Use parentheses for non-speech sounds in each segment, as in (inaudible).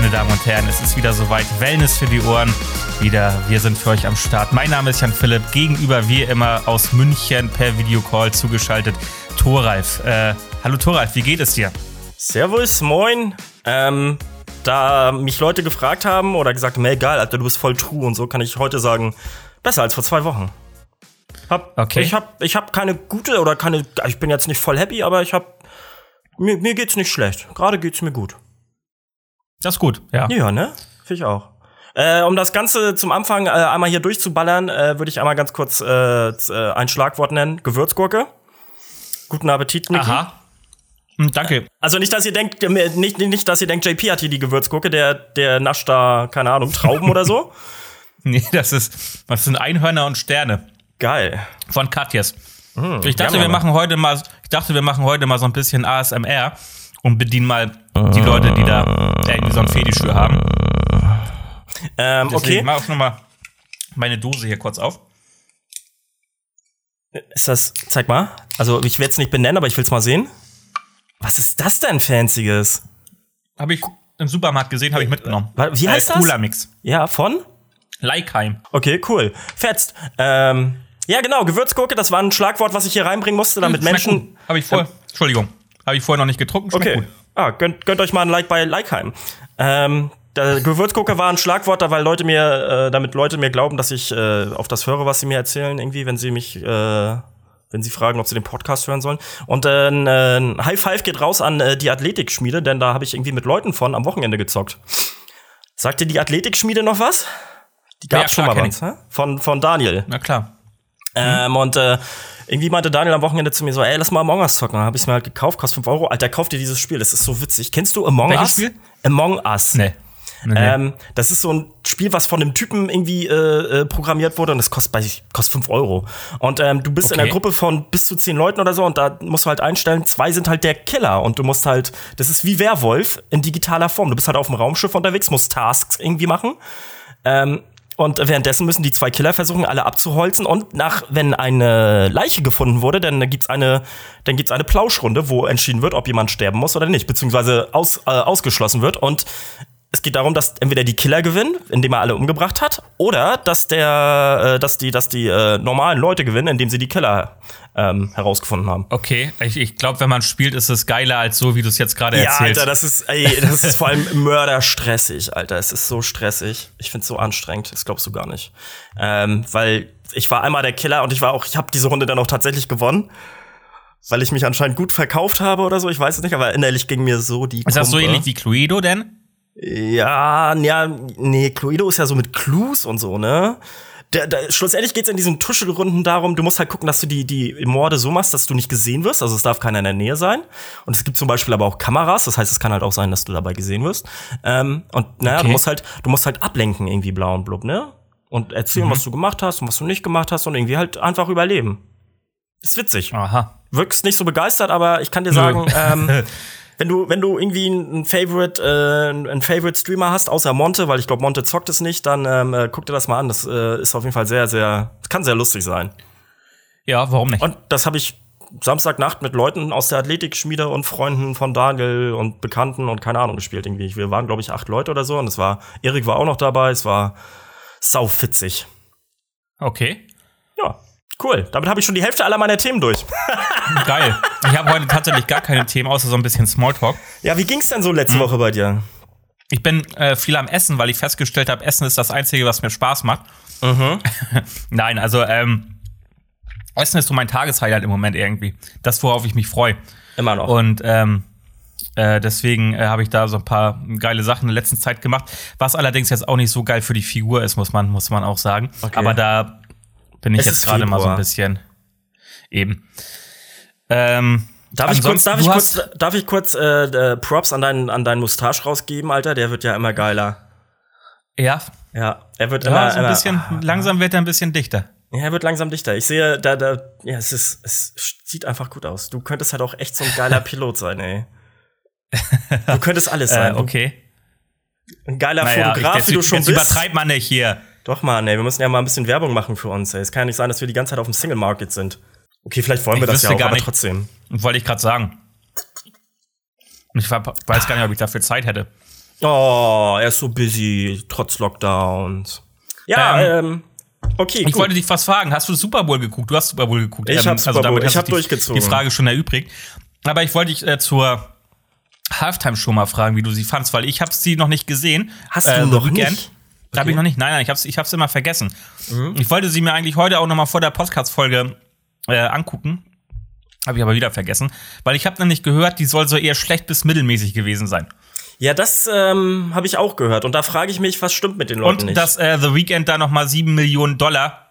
meine Damen und Herren, es ist wieder soweit. Wellness für die Ohren. Wieder, wir sind für euch am Start. Mein Name ist Jan Philipp. Gegenüber wie immer aus München per Videocall zugeschaltet Thoralf. Äh, hallo Thoralf, wie geht es dir? Servus, moin. Ähm, da mich Leute gefragt haben oder gesagt haben, egal, Alter, du bist voll true und so, kann ich heute sagen, besser als vor zwei Wochen. Hab, okay. Ich hab, ich hab keine gute oder keine, ich bin jetzt nicht voll happy, aber ich hab, mir, mir geht's nicht schlecht. Gerade geht's mir gut. Das ist gut, ja. Ja, ne? Finde ich auch. Äh, um das Ganze zum Anfang äh, einmal hier durchzuballern, äh, würde ich einmal ganz kurz äh, äh, ein Schlagwort nennen: Gewürzgurke. Guten Appetit, Niki. Aha. Hm, danke. Also nicht, dass ihr denkt, nicht, nicht, dass ihr denkt, JP hat hier die Gewürzgurke, der, der nascht da, keine Ahnung, Trauben oder so. (laughs) Nee, das ist, das sind Einhörner und Sterne. Geil. Von Katjes. Hm, ich dachte, wir machen heute mal, ich dachte, wir machen heute mal so ein bisschen ASMR und bedienen mal die Leute, die da irgendwie so ein Fetisch für haben. Ähm, okay. Mach ich nochmal meine Dose hier kurz auf. Ist das, zeig mal. Also, ich werde es nicht benennen, aber ich will es mal sehen. Was ist das denn Fancyes? Habe ich im Supermarkt gesehen, habe ich mitgenommen. Wie heißt äh, das? Cooler Mix. Ja, von? Leikheim. Okay, cool. Fetzt. Ähm, ja, genau, Gewürzgurke, das war ein Schlagwort, was ich hier reinbringen musste, damit Menschen. Habe ich vorher. Entschuldigung. Habe ich vorher noch nicht getrunken. Schmeckt okay. Gut. Ah, gönnt, gönnt euch mal ein Like bei Leikheim. Ähm, der Gewürzgucker war ein Schlagwort, da weil Leute mir, äh, damit Leute mir glauben, dass ich äh, auf das höre, was sie mir erzählen, irgendwie, wenn sie mich, äh, wenn sie fragen, ob sie den Podcast hören sollen. Und äh, ein High Five geht raus an äh, die Athletikschmiede, denn da habe ich irgendwie mit Leuten von am Wochenende gezockt. Sagt dir die Athletikschmiede noch was? Die gab ja, schon mal was? Von, von Daniel. Na klar. Ähm, und äh, irgendwie meinte Daniel am Wochenende zu mir so, ey, lass mal Among Us zocken. Dann hab ich's mir halt gekauft, kostet 5 Euro. Alter, kauf dir dieses Spiel, das ist so witzig. Kennst du Among Welches Us? Spiel? Among Us. Nee. Nee, nee. Ähm, das ist so ein Spiel, was von einem Typen irgendwie äh, äh, programmiert wurde und das kostet, bei, kostet 5 Euro. Und ähm, du bist okay. in einer Gruppe von bis zu 10 Leuten oder so und da musst du halt einstellen, zwei sind halt der Killer und du musst halt, das ist wie Werwolf in digitaler Form. Du bist halt auf dem Raumschiff unterwegs, musst Tasks irgendwie machen. Ähm, und währenddessen müssen die zwei Killer versuchen, alle abzuholzen. Und nach, wenn eine Leiche gefunden wurde, dann gibt's eine, eine Plauschrunde, wo entschieden wird, ob jemand sterben muss oder nicht, beziehungsweise aus, äh, ausgeschlossen wird. Und es geht darum, dass entweder die Killer gewinnen, indem er alle umgebracht hat, oder dass der, äh, dass die, dass die äh, normalen Leute gewinnen, indem sie die Killer ähm, herausgefunden haben. Okay, ich, ich glaube, wenn man spielt, ist es geiler als so, wie du es jetzt gerade ja, erzählst. Ja, Alter, das ist, ey, das ist vor allem (laughs) mörderstressig, Alter. Es ist so stressig. Ich find's so anstrengend. Das glaubst du gar nicht. Ähm, weil ich war einmal der Killer und ich war auch, ich habe diese Runde dann auch tatsächlich gewonnen weil ich mich anscheinend gut verkauft habe oder so, ich weiß es nicht, aber innerlich ging mir so die Ist das so ähnlich wie Cluedo denn? Ja, ja, nee, Cluedo ist ja so mit Clues und so, ne? Da, da, schlussendlich geht's in diesen Tuschelrunden darum, du musst halt gucken, dass du die, die Morde so machst, dass du nicht gesehen wirst. Also es darf keiner in der Nähe sein. Und es gibt zum Beispiel aber auch Kameras, das heißt, es kann halt auch sein, dass du dabei gesehen wirst. Ähm, und naja, okay. du musst halt, du musst halt ablenken, irgendwie blau und blub, ne? Und erzählen, mhm. was du gemacht hast und was du nicht gemacht hast und irgendwie halt einfach überleben. Ist witzig. Aha. Wirkst nicht so begeistert, aber ich kann dir sagen, ähm, (laughs) wenn du, wenn du irgendwie einen Favorite, äh, einen Favorite Streamer hast, außer Monte, weil ich glaube, Monte zockt es nicht, dann ähm, äh, guck dir das mal an. Das äh, ist auf jeden Fall sehr, sehr, kann sehr lustig sein. Ja, warum nicht? Und das habe ich Samstagnacht mit Leuten aus der Athletikschmiede und Freunden von Daniel und Bekannten und keine Ahnung gespielt irgendwie. Wir waren, glaube ich, acht Leute oder so und es war, Erik war auch noch dabei, es war saufitzig. Okay. Ja. Cool, damit habe ich schon die Hälfte aller meiner Themen durch. (laughs) Geil. Ich habe heute tatsächlich gar keine Themen, außer so ein bisschen Smalltalk. Ja, wie ging's denn so letzte mhm. Woche bei dir? Ich bin äh, viel am Essen, weil ich festgestellt habe, Essen ist das Einzige, was mir Spaß macht. Mhm. (laughs) Nein, also ähm, Essen ist so mein Tageshighlight im Moment irgendwie. Das, worauf ich mich freue. Immer noch. Und ähm, äh, deswegen äh, habe ich da so ein paar geile Sachen in der letzten Zeit gemacht. Was allerdings jetzt auch nicht so geil für die Figur ist, muss man, muss man auch sagen. Okay. Aber da bin ich es jetzt gerade mal so ein bisschen eben. Ähm, darf, ich kurz, darf, ich kurz, darf ich kurz äh, äh, Props an deinen, an deinen Mustache rausgeben, Alter? Der wird ja immer geiler. Ja. Ja, er wird ja, immer, so ein bisschen, immer, langsam wird er ein bisschen dichter. Ja, er wird langsam dichter. Ich sehe, da, da, ja, es ist, es sieht einfach gut aus. Du könntest halt auch echt so ein geiler (laughs) Pilot sein, ey. Du könntest alles sein. äh, okay. Ein geiler naja, Fotograf, ich, wie du schon jetzt bist. übertreibt man nicht hier. Doch, Mann, ey, wir müssen ja mal ein bisschen Werbung machen für uns, ey. Es kann ja nicht sein, dass wir die ganze Zeit auf dem Single Market sind. Okay, vielleicht wollen wir das ja auch, aber nicht, trotzdem. Wollte ich gerade sagen. Ich weiß gar nicht, ob ich dafür Zeit hätte. Oh, er ist so busy, trotz Lockdowns. Ja, ähm, ähm okay. Ich gut. wollte dich was fragen. Hast du Super Bowl geguckt? Du hast Super Bowl geguckt. Ich ähm, habe Super also Bowl. ich habe durchgezogen. Die Frage schon erübrigt. Aber ich wollte dich äh, zur Halftime-Show mal fragen, wie du sie fandst, weil ich habe sie noch nicht gesehen. Hast du äh, noch Weekend. nicht? Okay. Habe ich noch nicht. Nein, nein, ich hab's, ich hab's immer vergessen. Mhm. Ich wollte sie mir eigentlich heute auch noch mal vor der Podcast-Folge äh, angucken. Habe ich aber wieder vergessen. Weil ich habe nämlich gehört, die soll so eher schlecht bis mittelmäßig gewesen sein. Ja, das ähm, habe ich auch gehört. Und da frage ich mich, was stimmt mit den Leuten Und nicht. dass äh, The Weeknd da noch mal 7 Millionen Dollar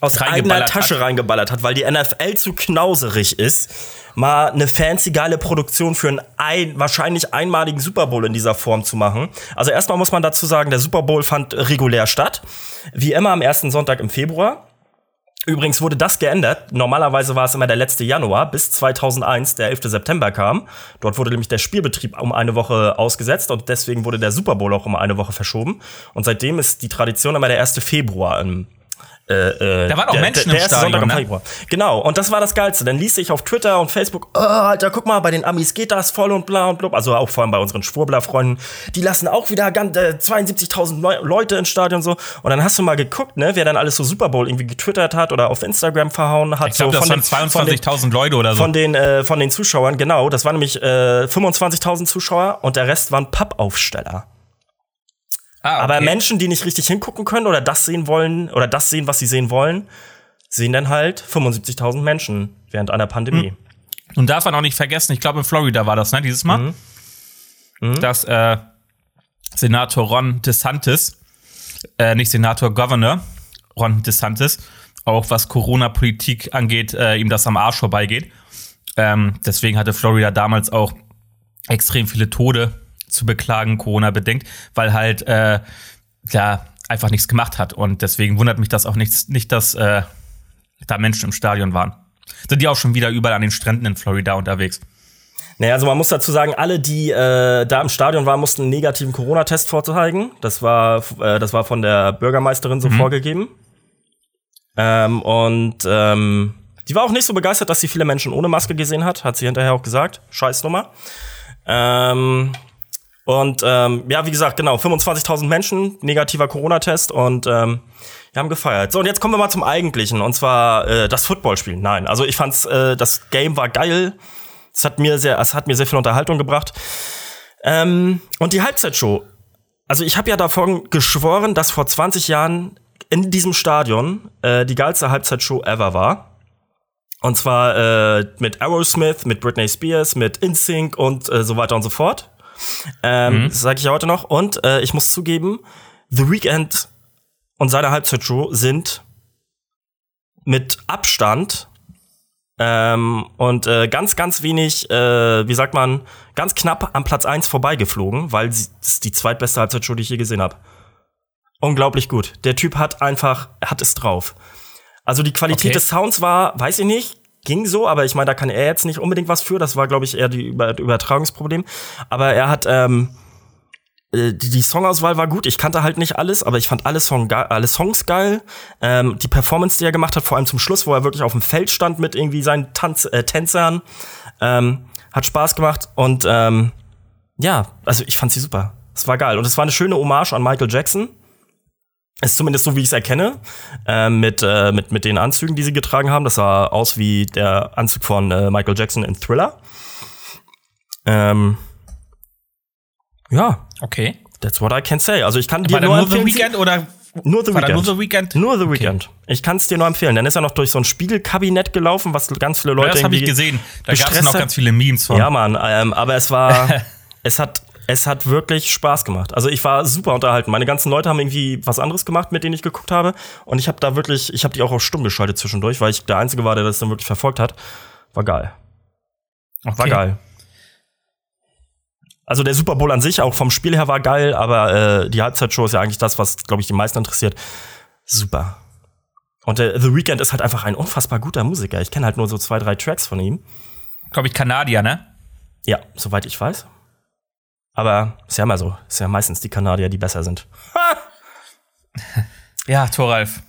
aus eigener Tasche hat. reingeballert hat, weil die NFL zu knauserig ist, mal eine fancy geile Produktion für einen ein, wahrscheinlich einmaligen Super Bowl in dieser Form zu machen. Also erstmal muss man dazu sagen, der Super Bowl fand regulär statt, wie immer am ersten Sonntag im Februar. Übrigens wurde das geändert. Normalerweise war es immer der letzte Januar, bis 2001 der 11. September kam. Dort wurde nämlich der Spielbetrieb um eine Woche ausgesetzt und deswegen wurde der Super Bowl auch um eine Woche verschoben. Und seitdem ist die Tradition immer der 1. Februar im äh, äh, da waren auch der, Menschen der, der im Stadion. Ne? Genau, und das war das Geilste. Dann liest ich auf Twitter und Facebook, oh, Alter, guck mal, bei den Amis geht das voll und bla und blub. Also auch vor allem bei unseren Schwurbler-Freunden. Die lassen auch wieder äh, 72.000 Leute ins Stadion so. Und dann hast du mal geguckt, ne, wer dann alles so Super Bowl irgendwie getwittert hat oder auf Instagram verhauen hat. Ich glaube, so das waren 22.000 Leute oder so. Von den, äh, von den Zuschauern, genau. Das waren nämlich äh, 25.000 Zuschauer und der Rest waren Pappaufsteller. Ah, okay. Aber Menschen, die nicht richtig hingucken können oder das sehen wollen oder das sehen, was sie sehen wollen, sehen dann halt 75.000 Menschen während einer Pandemie. Mhm. Und darf man auch nicht vergessen, ich glaube in Florida war das, ne, dieses Mal, mhm. Mhm. dass äh, Senator Ron DeSantis, äh, nicht Senator Governor Ron DeSantis, auch was Corona-Politik angeht, äh, ihm das am Arsch vorbeigeht. Ähm, deswegen hatte Florida damals auch extrem viele Tode zu beklagen, Corona bedingt, weil halt äh, ja einfach nichts gemacht hat. Und deswegen wundert mich das auch nicht, nicht dass äh, da Menschen im Stadion waren. Sind die auch schon wieder überall an den Stränden in Florida unterwegs? Naja, also man muss dazu sagen, alle, die äh, da im Stadion waren, mussten einen negativen Corona-Test vorzeigen. Das war, äh, das war von der Bürgermeisterin so mhm. vorgegeben. Ähm, und ähm, die war auch nicht so begeistert, dass sie viele Menschen ohne Maske gesehen hat, hat sie hinterher auch gesagt. Scheißnummer. Ähm, und ähm, ja, wie gesagt, genau, 25.000 Menschen, negativer Corona-Test und ähm, wir haben gefeiert. So, und jetzt kommen wir mal zum Eigentlichen, und zwar äh, das Footballspiel. Nein, also ich fand's, äh, das Game war geil. Es hat mir sehr, es hat mir sehr viel Unterhaltung gebracht. Ähm, und die Halbzeitshow. Also ich habe ja davon geschworen, dass vor 20 Jahren in diesem Stadion äh, die geilste Halbzeitshow ever war. Und zwar äh, mit Aerosmith, mit Britney Spears, mit InSync und äh, so weiter und so fort. Ähm, mhm. Das sage ich ja heute noch. Und äh, ich muss zugeben, The Weeknd und seine Halbzeitshow sind mit Abstand ähm, und äh, ganz, ganz wenig, äh, wie sagt man, ganz knapp am Platz 1 vorbeigeflogen, weil es ist die zweitbeste Halbzeitshow, die ich je gesehen habe. Unglaublich gut. Der Typ hat einfach, hat es drauf. Also die Qualität okay. des Sounds war, weiß ich nicht, ging so, aber ich meine, da kann er jetzt nicht unbedingt was für. Das war, glaube ich, eher die Über Übertragungsproblem. Aber er hat ähm, äh, die, die Songauswahl war gut. Ich kannte halt nicht alles, aber ich fand alle, Song alle Songs geil. Ähm, die Performance, die er gemacht hat, vor allem zum Schluss, wo er wirklich auf dem Feld stand mit irgendwie seinen Tanz äh, Tänzern, ähm, hat Spaß gemacht. Und ähm, ja, also ich fand sie super. Es war geil. Und es war eine schöne Hommage an Michael Jackson. Ist zumindest so, wie ich es erkenne, äh, mit, äh, mit, mit den Anzügen, die sie getragen haben. Das sah aus wie der Anzug von äh, Michael Jackson in Thriller. Ähm, ja. Okay. That's what I can say. Also ich kann dir nur, nur The Weekend oder nur The Weekend. Nur The Weekend. Nur The Weekend. Okay. Ich kann es dir nur empfehlen. Dann ist er noch durch so ein Spiegelkabinett gelaufen, was ganz viele Leute ja, das habe ich gesehen. Da gab es noch ganz viele Memes von. Ja, Mann. Ähm, aber es war, (laughs) es hat es hat wirklich Spaß gemacht. Also ich war super unterhalten. Meine ganzen Leute haben irgendwie was anderes gemacht, mit denen ich geguckt habe. Und ich habe da wirklich, ich habe die auch auf stumm geschaltet zwischendurch, weil ich der Einzige war, der das dann wirklich verfolgt hat. War geil. Okay. War geil. Also der Super Bowl an sich, auch vom Spiel her war geil, aber äh, die Halbzeitshow ist ja eigentlich das, was, glaube ich, die meisten interessiert. Super. Und der The Weeknd ist halt einfach ein unfassbar guter Musiker. Ich kenne halt nur so zwei, drei Tracks von ihm. Glaube ich, Kanadier, ne? Ja, soweit ich weiß. Aber ist ja immer so. Ist ja meistens die Kanadier, die besser sind. (laughs) ja, Thoralf.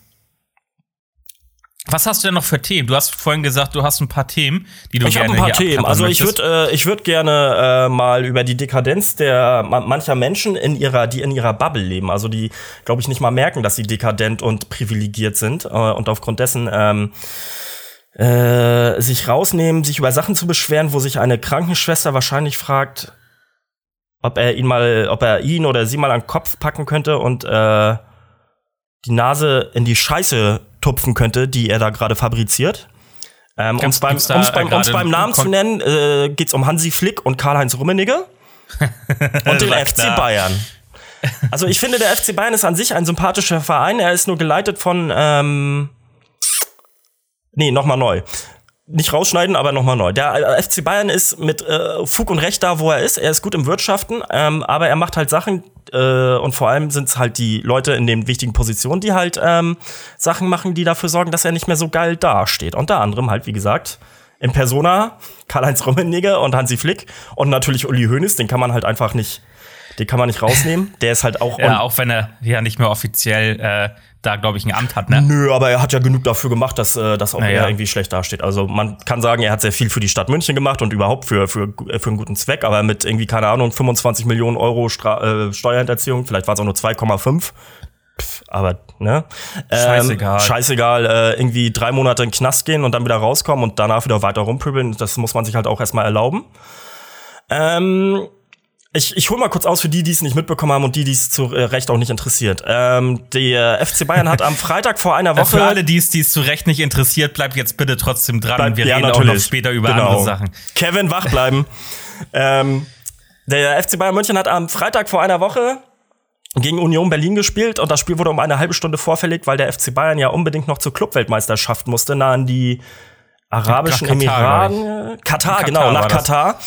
Was Was hast du denn noch für Themen? Du hast vorhin gesagt, du hast ein paar Themen, die du ich gerne Ich habe ein paar Themen. Also ich würde äh, ich würde gerne äh, mal über die Dekadenz der mancher Menschen in ihrer die in ihrer Bubble leben, also die glaube ich nicht mal merken, dass sie dekadent und privilegiert sind äh, und aufgrund dessen ähm, äh, sich rausnehmen, sich über Sachen zu beschweren, wo sich eine Krankenschwester wahrscheinlich fragt, ob er ihn mal, ob er ihn oder sie mal an den Kopf packen könnte und äh, die Nase in die Scheiße tupfen könnte, die er da gerade fabriziert. Ähm, um es beim, beim, beim Namen zu nennen, äh, geht es um Hansi Flick und Karl-Heinz Rummenigge (laughs) und den FC klar. Bayern. Also ich finde, der FC Bayern ist an sich ein sympathischer Verein. Er ist nur geleitet von ähm, Nee, nochmal neu. Nicht rausschneiden, aber nochmal neu. Der äh, FC Bayern ist mit äh, Fug und Recht da, wo er ist. Er ist gut im Wirtschaften, ähm, aber er macht halt Sachen, äh, und vor allem sind es halt die Leute in den wichtigen Positionen, die halt ähm, Sachen machen, die dafür sorgen, dass er nicht mehr so geil dasteht. Unter anderem halt, wie gesagt, in Persona Karl-Heinz Rummenigge und Hansi Flick und natürlich Uli Hoeneß, den kann man halt einfach nicht, den kann man nicht rausnehmen. Der ist halt auch. ja, auch wenn er ja nicht mehr offiziell äh, da, glaube ich, ein Amt hat, ne? Nö, aber er hat ja genug dafür gemacht, dass äh, das auch naja. er irgendwie schlecht dasteht. Also man kann sagen, er hat sehr viel für die Stadt München gemacht und überhaupt für, für, für einen guten Zweck, aber mit irgendwie, keine Ahnung, 25 Millionen Euro Stra äh, Steuerhinterziehung, vielleicht war es auch nur 2,5. Aber, ne? Ähm, scheißegal. Scheißegal, äh, irgendwie drei Monate in den Knast gehen und dann wieder rauskommen und danach wieder weiter rumpöbeln, das muss man sich halt auch erstmal erlauben. Ähm, ich, ich hole mal kurz aus für die, die es nicht mitbekommen haben und die, die es zu äh, Recht auch nicht interessiert. Ähm, der FC Bayern hat am Freitag vor einer Woche. Für alle, die es zu Recht nicht interessiert, bleibt jetzt bitte trotzdem dran. Bleib, Wir ja, reden natürlich. auch noch später über genau. andere Sachen. Kevin, wach bleiben. (laughs) ähm, der FC Bayern München hat am Freitag vor einer Woche gegen Union Berlin gespielt und das Spiel wurde um eine halbe Stunde vorverlegt, weil der FC Bayern ja unbedingt noch zur Clubweltmeisterschaft musste, nah an die Arabischen Emiraten. Katar, Katar, genau, nach Katar.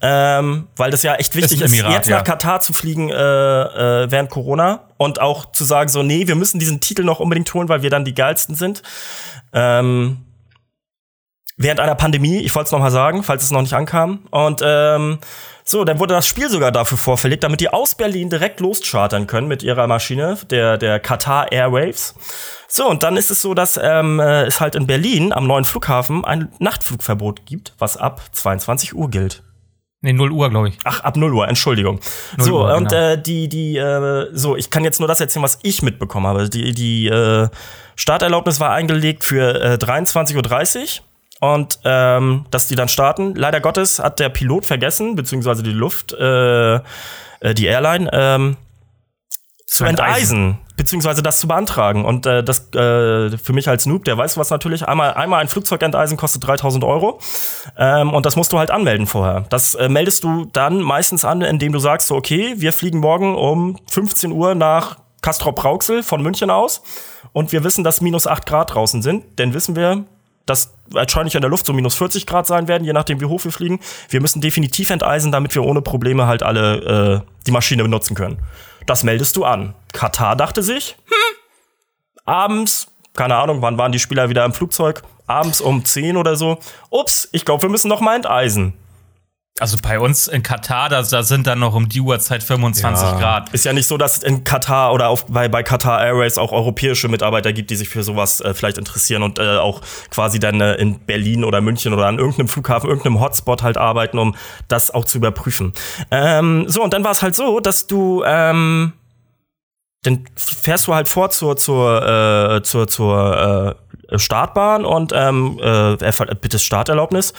Ähm, weil das ja echt wichtig ist, Emirat, jetzt ja. nach Katar zu fliegen äh, äh, während Corona und auch zu sagen, so, nee, wir müssen diesen Titel noch unbedingt holen, weil wir dann die geilsten sind. Ähm, während einer Pandemie, ich wollte es noch mal sagen, falls es noch nicht ankam. Und ähm, so, dann wurde das Spiel sogar dafür vorverlegt, damit die aus Berlin direkt loschartern können mit ihrer Maschine, der, der Qatar Airwaves. So, und dann ist es so, dass ähm, äh, es halt in Berlin am neuen Flughafen ein Nachtflugverbot gibt, was ab 22 Uhr gilt. Nee, 0 Uhr, glaube ich. Ach, ab 0 Uhr, Entschuldigung. 0 so, Uhr, und genau. äh, die, die, äh, so, ich kann jetzt nur das erzählen, was ich mitbekommen habe. Die, die äh, Starterlaubnis war eingelegt für äh, 23.30 Uhr und ähm, dass die dann starten. Leider Gottes hat der Pilot vergessen, beziehungsweise die Luft, äh, äh, die Airline, ähm, zu enteisen, beziehungsweise das zu beantragen. Und äh, das äh, für mich als Noob, der weiß was natürlich, einmal, einmal ein Flugzeug enteisen kostet 3000 Euro. Ähm, und das musst du halt anmelden vorher. Das äh, meldest du dann meistens an, indem du sagst, so, okay, wir fliegen morgen um 15 Uhr nach Castrop-Rauxel von München aus. Und wir wissen, dass minus 8 Grad draußen sind. Denn wissen wir, dass wahrscheinlich in der Luft so minus 40 Grad sein werden, je nachdem wie hoch wir fliegen. Wir müssen definitiv enteisen, damit wir ohne Probleme halt alle äh, die Maschine benutzen können. Das meldest du an. Katar dachte sich, hm, abends, keine Ahnung, wann waren die Spieler wieder im Flugzeug? Abends um 10 oder so. Ups, ich glaube, wir müssen noch mal enteisen. Also bei uns in Katar, da, da sind dann noch um die Uhrzeit 25 ja. Grad. Ist ja nicht so, dass es in Katar oder auf, bei, bei Qatar Airways auch europäische Mitarbeiter gibt, die sich für sowas äh, vielleicht interessieren und äh, auch quasi dann äh, in Berlin oder München oder an irgendeinem Flughafen, irgendeinem Hotspot halt arbeiten, um das auch zu überprüfen. Ähm, so, und dann war es halt so, dass du ähm, dann fährst du halt vor zur, zur, äh, zur, zur äh, Startbahn und ähm, äh, bitte Starterlaubnis.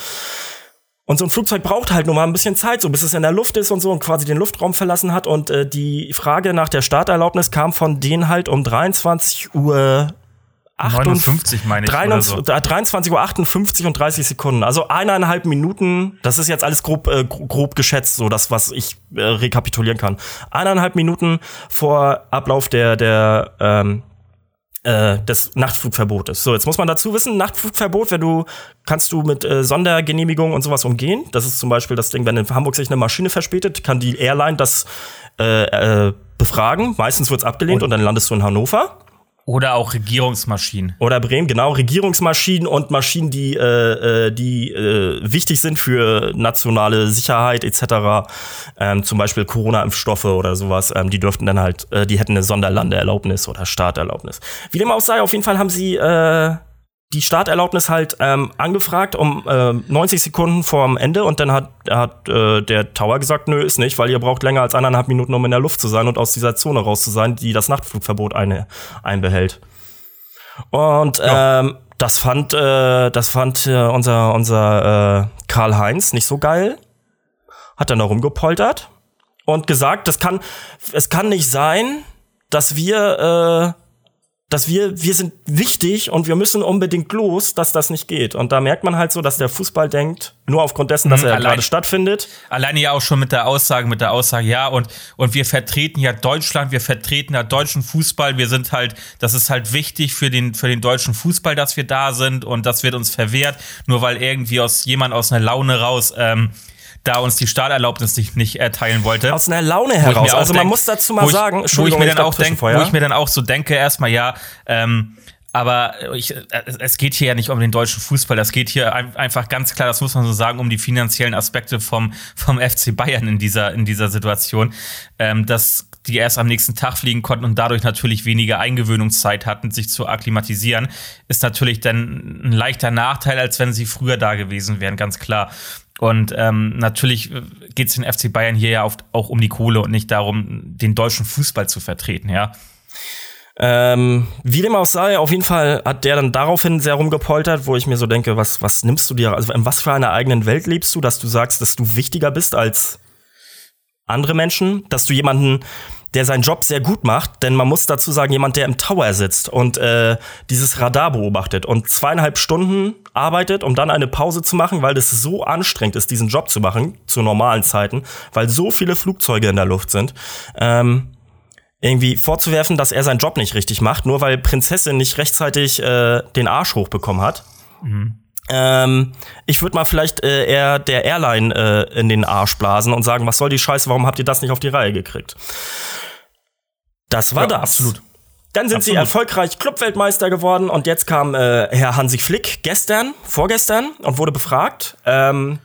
Und so ein Flugzeug braucht halt nur mal ein bisschen Zeit, so bis es in der Luft ist und so und quasi den Luftraum verlassen hat. Und äh, die Frage nach der Starterlaubnis kam von denen halt um 23 Uhr 58, meine ich. 23, so. 23 Uhr 58 und 30 Sekunden. Also eineinhalb Minuten, das ist jetzt alles grob, äh, grob geschätzt, so das, was ich äh, rekapitulieren kann. Eineinhalb Minuten vor Ablauf der, der ähm, äh, des Nachtflugverbotes. So, jetzt muss man dazu wissen, Nachtflugverbot, wenn du kannst du mit äh, Sondergenehmigung und sowas umgehen. Das ist zum Beispiel das Ding, wenn in Hamburg sich eine Maschine verspätet, kann die Airline das äh, äh, befragen. Meistens wird's abgelehnt und, und dann landest du in Hannover. Oder auch Regierungsmaschinen. Oder Bremen, genau, Regierungsmaschinen und Maschinen, die, äh, äh, die äh, wichtig sind für nationale Sicherheit etc. Ähm, zum Beispiel Corona-Impfstoffe oder sowas, ähm, die dürften dann halt, äh, die hätten eine Sonderlandeerlaubnis oder Starterlaubnis. Wie dem auch sei, auf jeden Fall haben sie äh, die Starterlaubnis halt ähm, angefragt um äh, 90 Sekunden vorm Ende und dann hat, hat äh, der Tower gesagt, nö, ist nicht, weil ihr braucht länger als eineinhalb Minuten, um in der Luft zu sein und aus dieser Zone raus zu sein, die das Nachtflugverbot eine, einbehält. Und ja. ähm, das fand, äh, das fand äh, unser, unser äh, Karl Heinz nicht so geil. Hat dann da rumgepoltert und gesagt, das kann, es kann nicht sein, dass wir, äh, dass wir, wir sind wichtig und wir müssen unbedingt los, dass das nicht geht. Und da merkt man halt so, dass der Fußball denkt, nur aufgrund dessen, dass mhm, er gerade stattfindet. Alleine ja auch schon mit der Aussage, mit der Aussage, ja, und, und wir vertreten ja Deutschland, wir vertreten ja deutschen Fußball, wir sind halt, das ist halt wichtig für den, für den deutschen Fußball, dass wir da sind und das wird uns verwehrt, nur weil irgendwie aus jemand aus einer Laune raus, ähm, da uns die Starterlaubnis nicht, nicht erteilen wollte. Aus einer Laune heraus. Also man denk, muss dazu mal ich, sagen, wo ich mir dann auch denk, wo ich mir dann auch so denke, erstmal ja, ähm, aber ich, es geht hier ja nicht um den deutschen Fußball, das geht hier einfach ganz klar, das muss man so sagen, um die finanziellen Aspekte vom, vom FC Bayern in dieser, in dieser Situation, ähm, dass die erst am nächsten Tag fliegen konnten und dadurch natürlich weniger Eingewöhnungszeit hatten, sich zu akklimatisieren, ist natürlich dann ein leichter Nachteil, als wenn sie früher da gewesen wären, ganz klar. Und ähm, natürlich geht es den FC Bayern hier ja oft auch um die Kohle und nicht darum, den deutschen Fußball zu vertreten, ja. Ähm, wie dem auch sei, auf jeden Fall hat der dann daraufhin sehr rumgepoltert, wo ich mir so denke, was, was nimmst du dir, also in was für einer eigenen Welt lebst du, dass du sagst, dass du wichtiger bist als andere Menschen, dass du jemanden der seinen Job sehr gut macht, denn man muss dazu sagen, jemand, der im Tower sitzt und äh, dieses Radar beobachtet und zweieinhalb Stunden arbeitet, um dann eine Pause zu machen, weil es so anstrengend ist, diesen Job zu machen zu normalen Zeiten, weil so viele Flugzeuge in der Luft sind. Ähm, irgendwie vorzuwerfen, dass er seinen Job nicht richtig macht, nur weil Prinzessin nicht rechtzeitig äh, den Arsch hochbekommen hat. Mhm. Ähm, ich würde mal vielleicht äh, eher der Airline äh, in den Arsch blasen und sagen, was soll die Scheiße, warum habt ihr das nicht auf die Reihe gekriegt? Das war ja, das. Absolut. Dann sind absolut. sie erfolgreich Clubweltmeister geworden und jetzt kam äh, Herr Hansi Flick gestern, vorgestern und wurde befragt, ähm,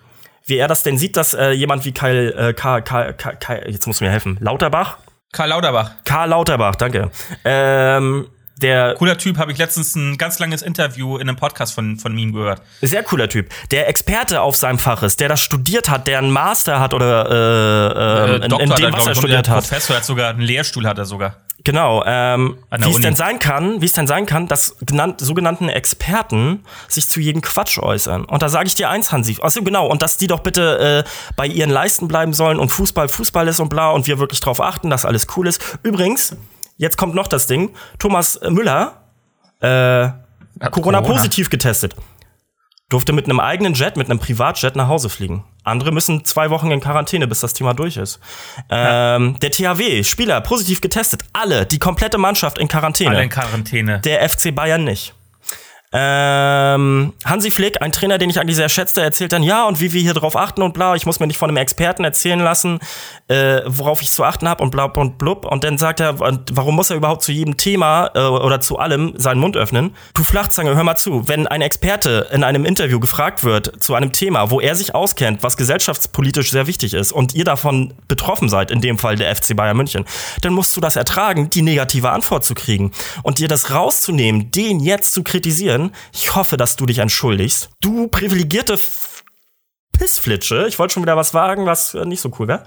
wie er das denn sieht, dass äh, jemand wie Kyle, äh, Karl, Karl, Karl, jetzt muss mir helfen, Lauterbach? Karl Lauterbach. Karl Lauterbach, danke. Ähm, der cooler Typ, habe ich letztens ein ganz langes Interview in einem Podcast von, von ihm gehört. Sehr cooler Typ. Der Experte auf seinem Fach ist, der das studiert hat, der einen Master hat oder äh, äh, in, in dem, was er studiert hat. Professor hat sogar einen Lehrstuhl hat er sogar. Genau, ähm, wie es denn sein kann, wie es denn sein kann, dass genannt, sogenannten Experten sich zu jedem Quatsch äußern. Und da sage ich dir eins, Hansi, also genau, und dass die doch bitte äh, bei ihren Leisten bleiben sollen und Fußball Fußball ist und bla und wir wirklich drauf achten, dass alles cool ist. Übrigens, jetzt kommt noch das Ding. Thomas Müller, äh, Corona, positiv getestet. Durfte mit einem eigenen Jet, mit einem Privatjet nach Hause fliegen. Andere müssen zwei Wochen in Quarantäne, bis das Thema durch ist. Ähm, der THW, Spieler, positiv getestet. Alle, die komplette Mannschaft in Quarantäne. Alle in Quarantäne. Der FC Bayern nicht. Ähm, Hansi Flick, ein Trainer, den ich eigentlich sehr schätze, erzählt dann, ja, und wie wir hier drauf achten und bla, ich muss mir nicht von einem Experten erzählen lassen, äh, worauf ich zu achten habe und bla und blub. Und dann sagt er, warum muss er überhaupt zu jedem Thema äh, oder zu allem seinen Mund öffnen? Du Flachzange, hör mal zu, wenn ein Experte in einem Interview gefragt wird zu einem Thema, wo er sich auskennt, was gesellschaftspolitisch sehr wichtig ist und ihr davon betroffen seid, in dem Fall der FC Bayern München, dann musst du das ertragen, die negative Antwort zu kriegen. Und dir das rauszunehmen, den jetzt zu kritisieren, Kevin, ich hoffe, dass du dich entschuldigst. Du privilegierte Pissflitsche, ich wollte schon wieder was wagen, was äh, nicht so cool wäre,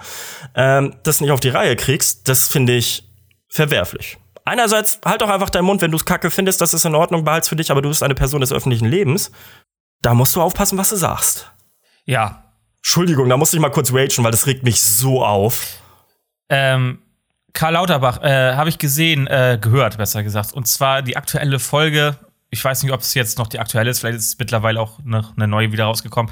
ähm, das nicht auf die Reihe kriegst, das finde ich verwerflich. Einerseits halt doch einfach deinen Mund, wenn du es kacke findest, das ist in Ordnung, behalt's für dich, aber du bist eine Person des öffentlichen Lebens. Da musst du aufpassen, was du sagst. Ja. Entschuldigung, da musste ich mal kurz ragen, weil das regt mich so auf. Ähm, Karl Lauterbach, äh, habe ich gesehen, äh, gehört, besser gesagt. Und zwar die aktuelle Folge ich weiß nicht, ob es jetzt noch die aktuelle ist, vielleicht ist es mittlerweile auch noch eine neue wieder rausgekommen.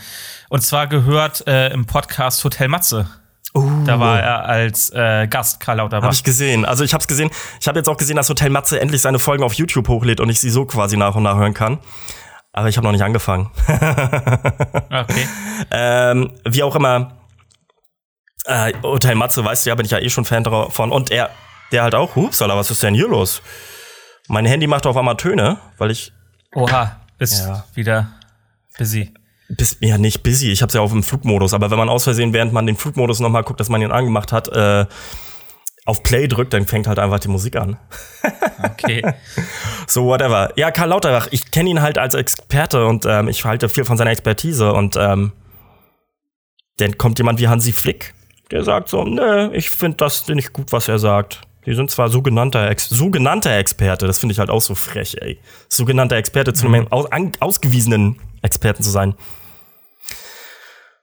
Und zwar gehört äh, im Podcast Hotel Matze. Uh. Da war er als äh, Gast, Karl Lauterbach. Habe ich gesehen. Also ich habe es gesehen. Ich habe jetzt auch gesehen, dass Hotel Matze endlich seine Folgen auf YouTube hochlädt und ich sie so quasi nach und nach hören kann. Aber ich habe noch nicht angefangen. (laughs) okay. Ähm, wie auch immer. Äh, Hotel Matze, weißt du ja, bin ich ja eh schon Fan davon. Und er, der halt auch, hupsala, was ist denn hier los? Mein Handy macht auf einmal Töne, weil ich. Oha, bist ja. wieder busy. Bis, ja, nicht busy. Ich hab's ja auf dem Flugmodus. Aber wenn man aus Versehen, während man den Flugmodus nochmal guckt, dass man ihn angemacht hat, äh, auf Play drückt, dann fängt halt einfach die Musik an. (laughs) okay. So, whatever. Ja, Karl Lauterbach, ich kenne ihn halt als Experte und ähm, ich halte viel von seiner Expertise und ähm, dann kommt jemand wie Hansi Flick, der sagt so, ne, ich finde das nicht gut, was er sagt. Die sind zwar sogenannter, Ex sogenannter Experte, das finde ich halt auch so frech, ey. Sogenannter Experte zu einem mhm. aus ausgewiesenen Experten zu sein.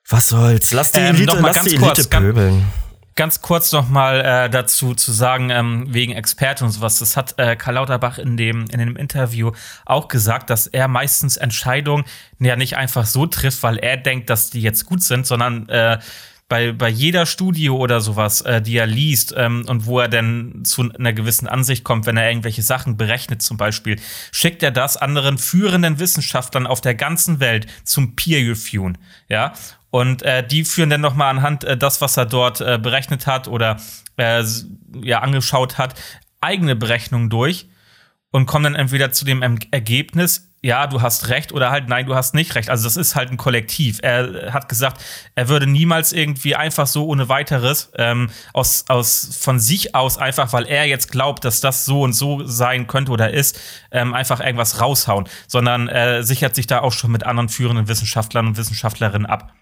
Was soll's? Lass die ähm, Elite, lass die Elite kurz, pöbeln. Ganz kurz noch mal äh, dazu zu sagen, ähm, wegen Experte und sowas. Das hat äh, Karl Lauterbach in dem, in dem Interview auch gesagt, dass er meistens Entscheidungen ja nicht einfach so trifft, weil er denkt, dass die jetzt gut sind, sondern äh, bei, bei jeder Studie oder sowas, äh, die er liest ähm, und wo er dann zu einer gewissen Ansicht kommt, wenn er irgendwelche Sachen berechnet zum Beispiel, schickt er das anderen führenden Wissenschaftlern auf der ganzen Welt zum Peer-Reviewen. Ja, und äh, die führen dann nochmal anhand äh, das, was er dort äh, berechnet hat oder äh, ja angeschaut hat, eigene Berechnungen durch und kommen dann entweder zu dem Ergebnis, ja, du hast recht oder halt nein, du hast nicht recht. Also das ist halt ein Kollektiv. Er hat gesagt, er würde niemals irgendwie einfach so ohne weiteres ähm, aus, aus von sich aus einfach, weil er jetzt glaubt, dass das so und so sein könnte oder ist, ähm, einfach irgendwas raushauen, sondern er sichert sich da auch schon mit anderen führenden Wissenschaftlern und Wissenschaftlerinnen ab.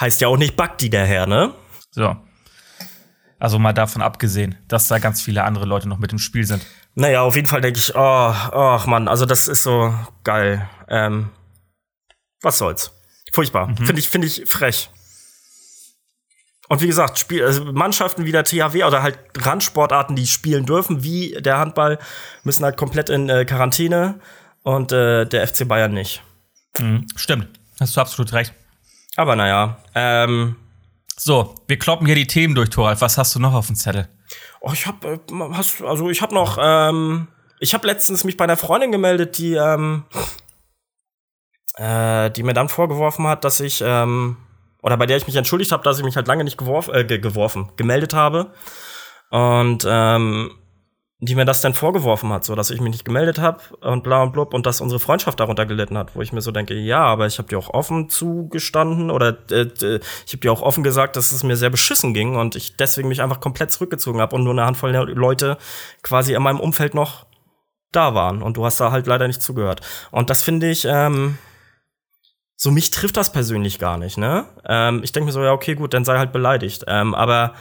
Heißt ja auch nicht Bakti der Herr, ne? So. Also mal davon abgesehen, dass da ganz viele andere Leute noch mit im Spiel sind. Naja, auf jeden Fall denke ich, oh, oh Mann, also das ist so geil. Ähm, was soll's? Furchtbar. Mhm. Finde ich, finde ich frech. Und wie gesagt, Spiel, also Mannschaften wie der THW oder halt Randsportarten, die spielen dürfen, wie der Handball, müssen halt komplett in äh, Quarantäne und äh, der FC Bayern nicht. Mhm. Stimmt, hast du absolut recht. Aber naja, ähm, so, wir kloppen hier die Themen durch, Thoralf. Was hast du noch auf dem Zettel? Oh, ich hab, äh, also ich hab noch, ähm, ich habe letztens mich bei einer Freundin gemeldet, die, ähm, äh, die mir dann vorgeworfen hat, dass ich, ähm, oder bei der ich mich entschuldigt habe, dass ich mich halt lange nicht geworfen, äh, geworfen, gemeldet habe. Und ähm, die mir das dann vorgeworfen hat, so dass ich mich nicht gemeldet habe und bla und blub und dass unsere Freundschaft darunter gelitten hat, wo ich mir so denke, ja, aber ich habe dir auch offen zugestanden oder äh, ich habe dir auch offen gesagt, dass es mir sehr beschissen ging und ich deswegen mich einfach komplett zurückgezogen habe und nur eine Handvoll Leute quasi in meinem Umfeld noch da waren und du hast da halt leider nicht zugehört. Und das finde ich ähm, so mich trifft das persönlich gar nicht, ne? Ähm, ich denke mir so, ja, okay, gut, dann sei halt beleidigt. Ähm, aber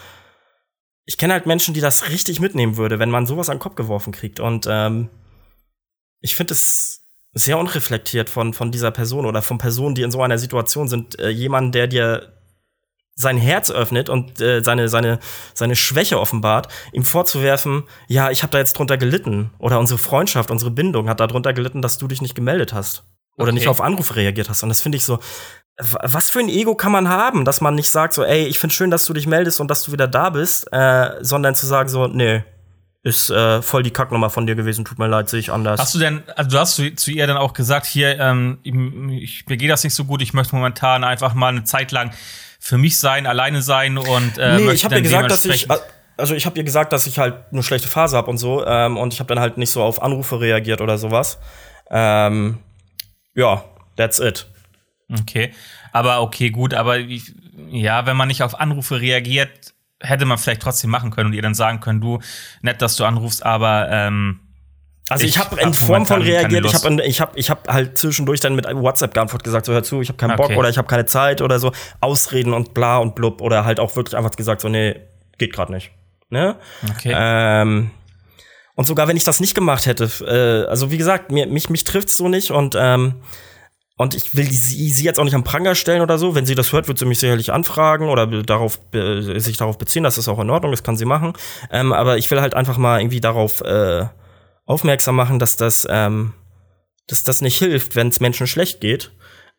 ich kenne halt Menschen, die das richtig mitnehmen würde, wenn man sowas an den Kopf geworfen kriegt. Und ähm, ich finde es sehr unreflektiert von, von dieser Person oder von Personen, die in so einer Situation sind, äh, jemand, der dir sein Herz öffnet und äh, seine, seine, seine Schwäche offenbart, ihm vorzuwerfen, ja, ich habe da jetzt drunter gelitten oder unsere Freundschaft, unsere Bindung hat da drunter gelitten, dass du dich nicht gemeldet hast oder okay. nicht auf Anrufe reagiert hast. Und das finde ich so, was für ein Ego kann man haben, dass man nicht sagt so, ey, ich finde schön, dass du dich meldest und dass du wieder da bist, äh, sondern zu sagen so, nee, ist äh, voll die Kacknummer von dir gewesen, tut mir leid, sehe ich anders. Hast du denn, also du hast zu, zu ihr dann auch gesagt, hier, ähm, ich, mir geht das nicht so gut, ich möchte momentan einfach mal eine Zeit lang für mich sein, alleine sein und äh, nee, ich habe ihr gesagt, dass ich also ich habe ihr gesagt, dass ich halt eine schlechte Phase habe und so ähm, und ich habe dann halt nicht so auf Anrufe reagiert oder sowas. Ähm, ja, that's it. Okay. Aber okay, gut, aber ich, ja, wenn man nicht auf Anrufe reagiert, hätte man vielleicht trotzdem machen können und ihr dann sagen können, du, nett, dass du anrufst, aber ähm, also ich, ich habe in Form von reagiert, ich habe ich hab, ich hab halt zwischendurch dann mit WhatsApp geantwortet gesagt, so hör zu, ich habe keinen okay. Bock oder ich habe keine Zeit oder so, Ausreden und bla und blub oder halt auch wirklich einfach gesagt so, nee, geht gerade nicht. Ne? Okay. Ähm, und sogar wenn ich das nicht gemacht hätte, äh, also wie gesagt, mir, mich, mich trifft's so nicht und ähm, und ich will sie, sie jetzt auch nicht am Pranger stellen oder so. Wenn sie das hört, wird sie mich sicherlich anfragen oder darauf, sich darauf beziehen. Das ist auch in Ordnung, das kann sie machen. Ähm, aber ich will halt einfach mal irgendwie darauf äh, aufmerksam machen, dass das, ähm, dass das nicht hilft, wenn es Menschen schlecht geht,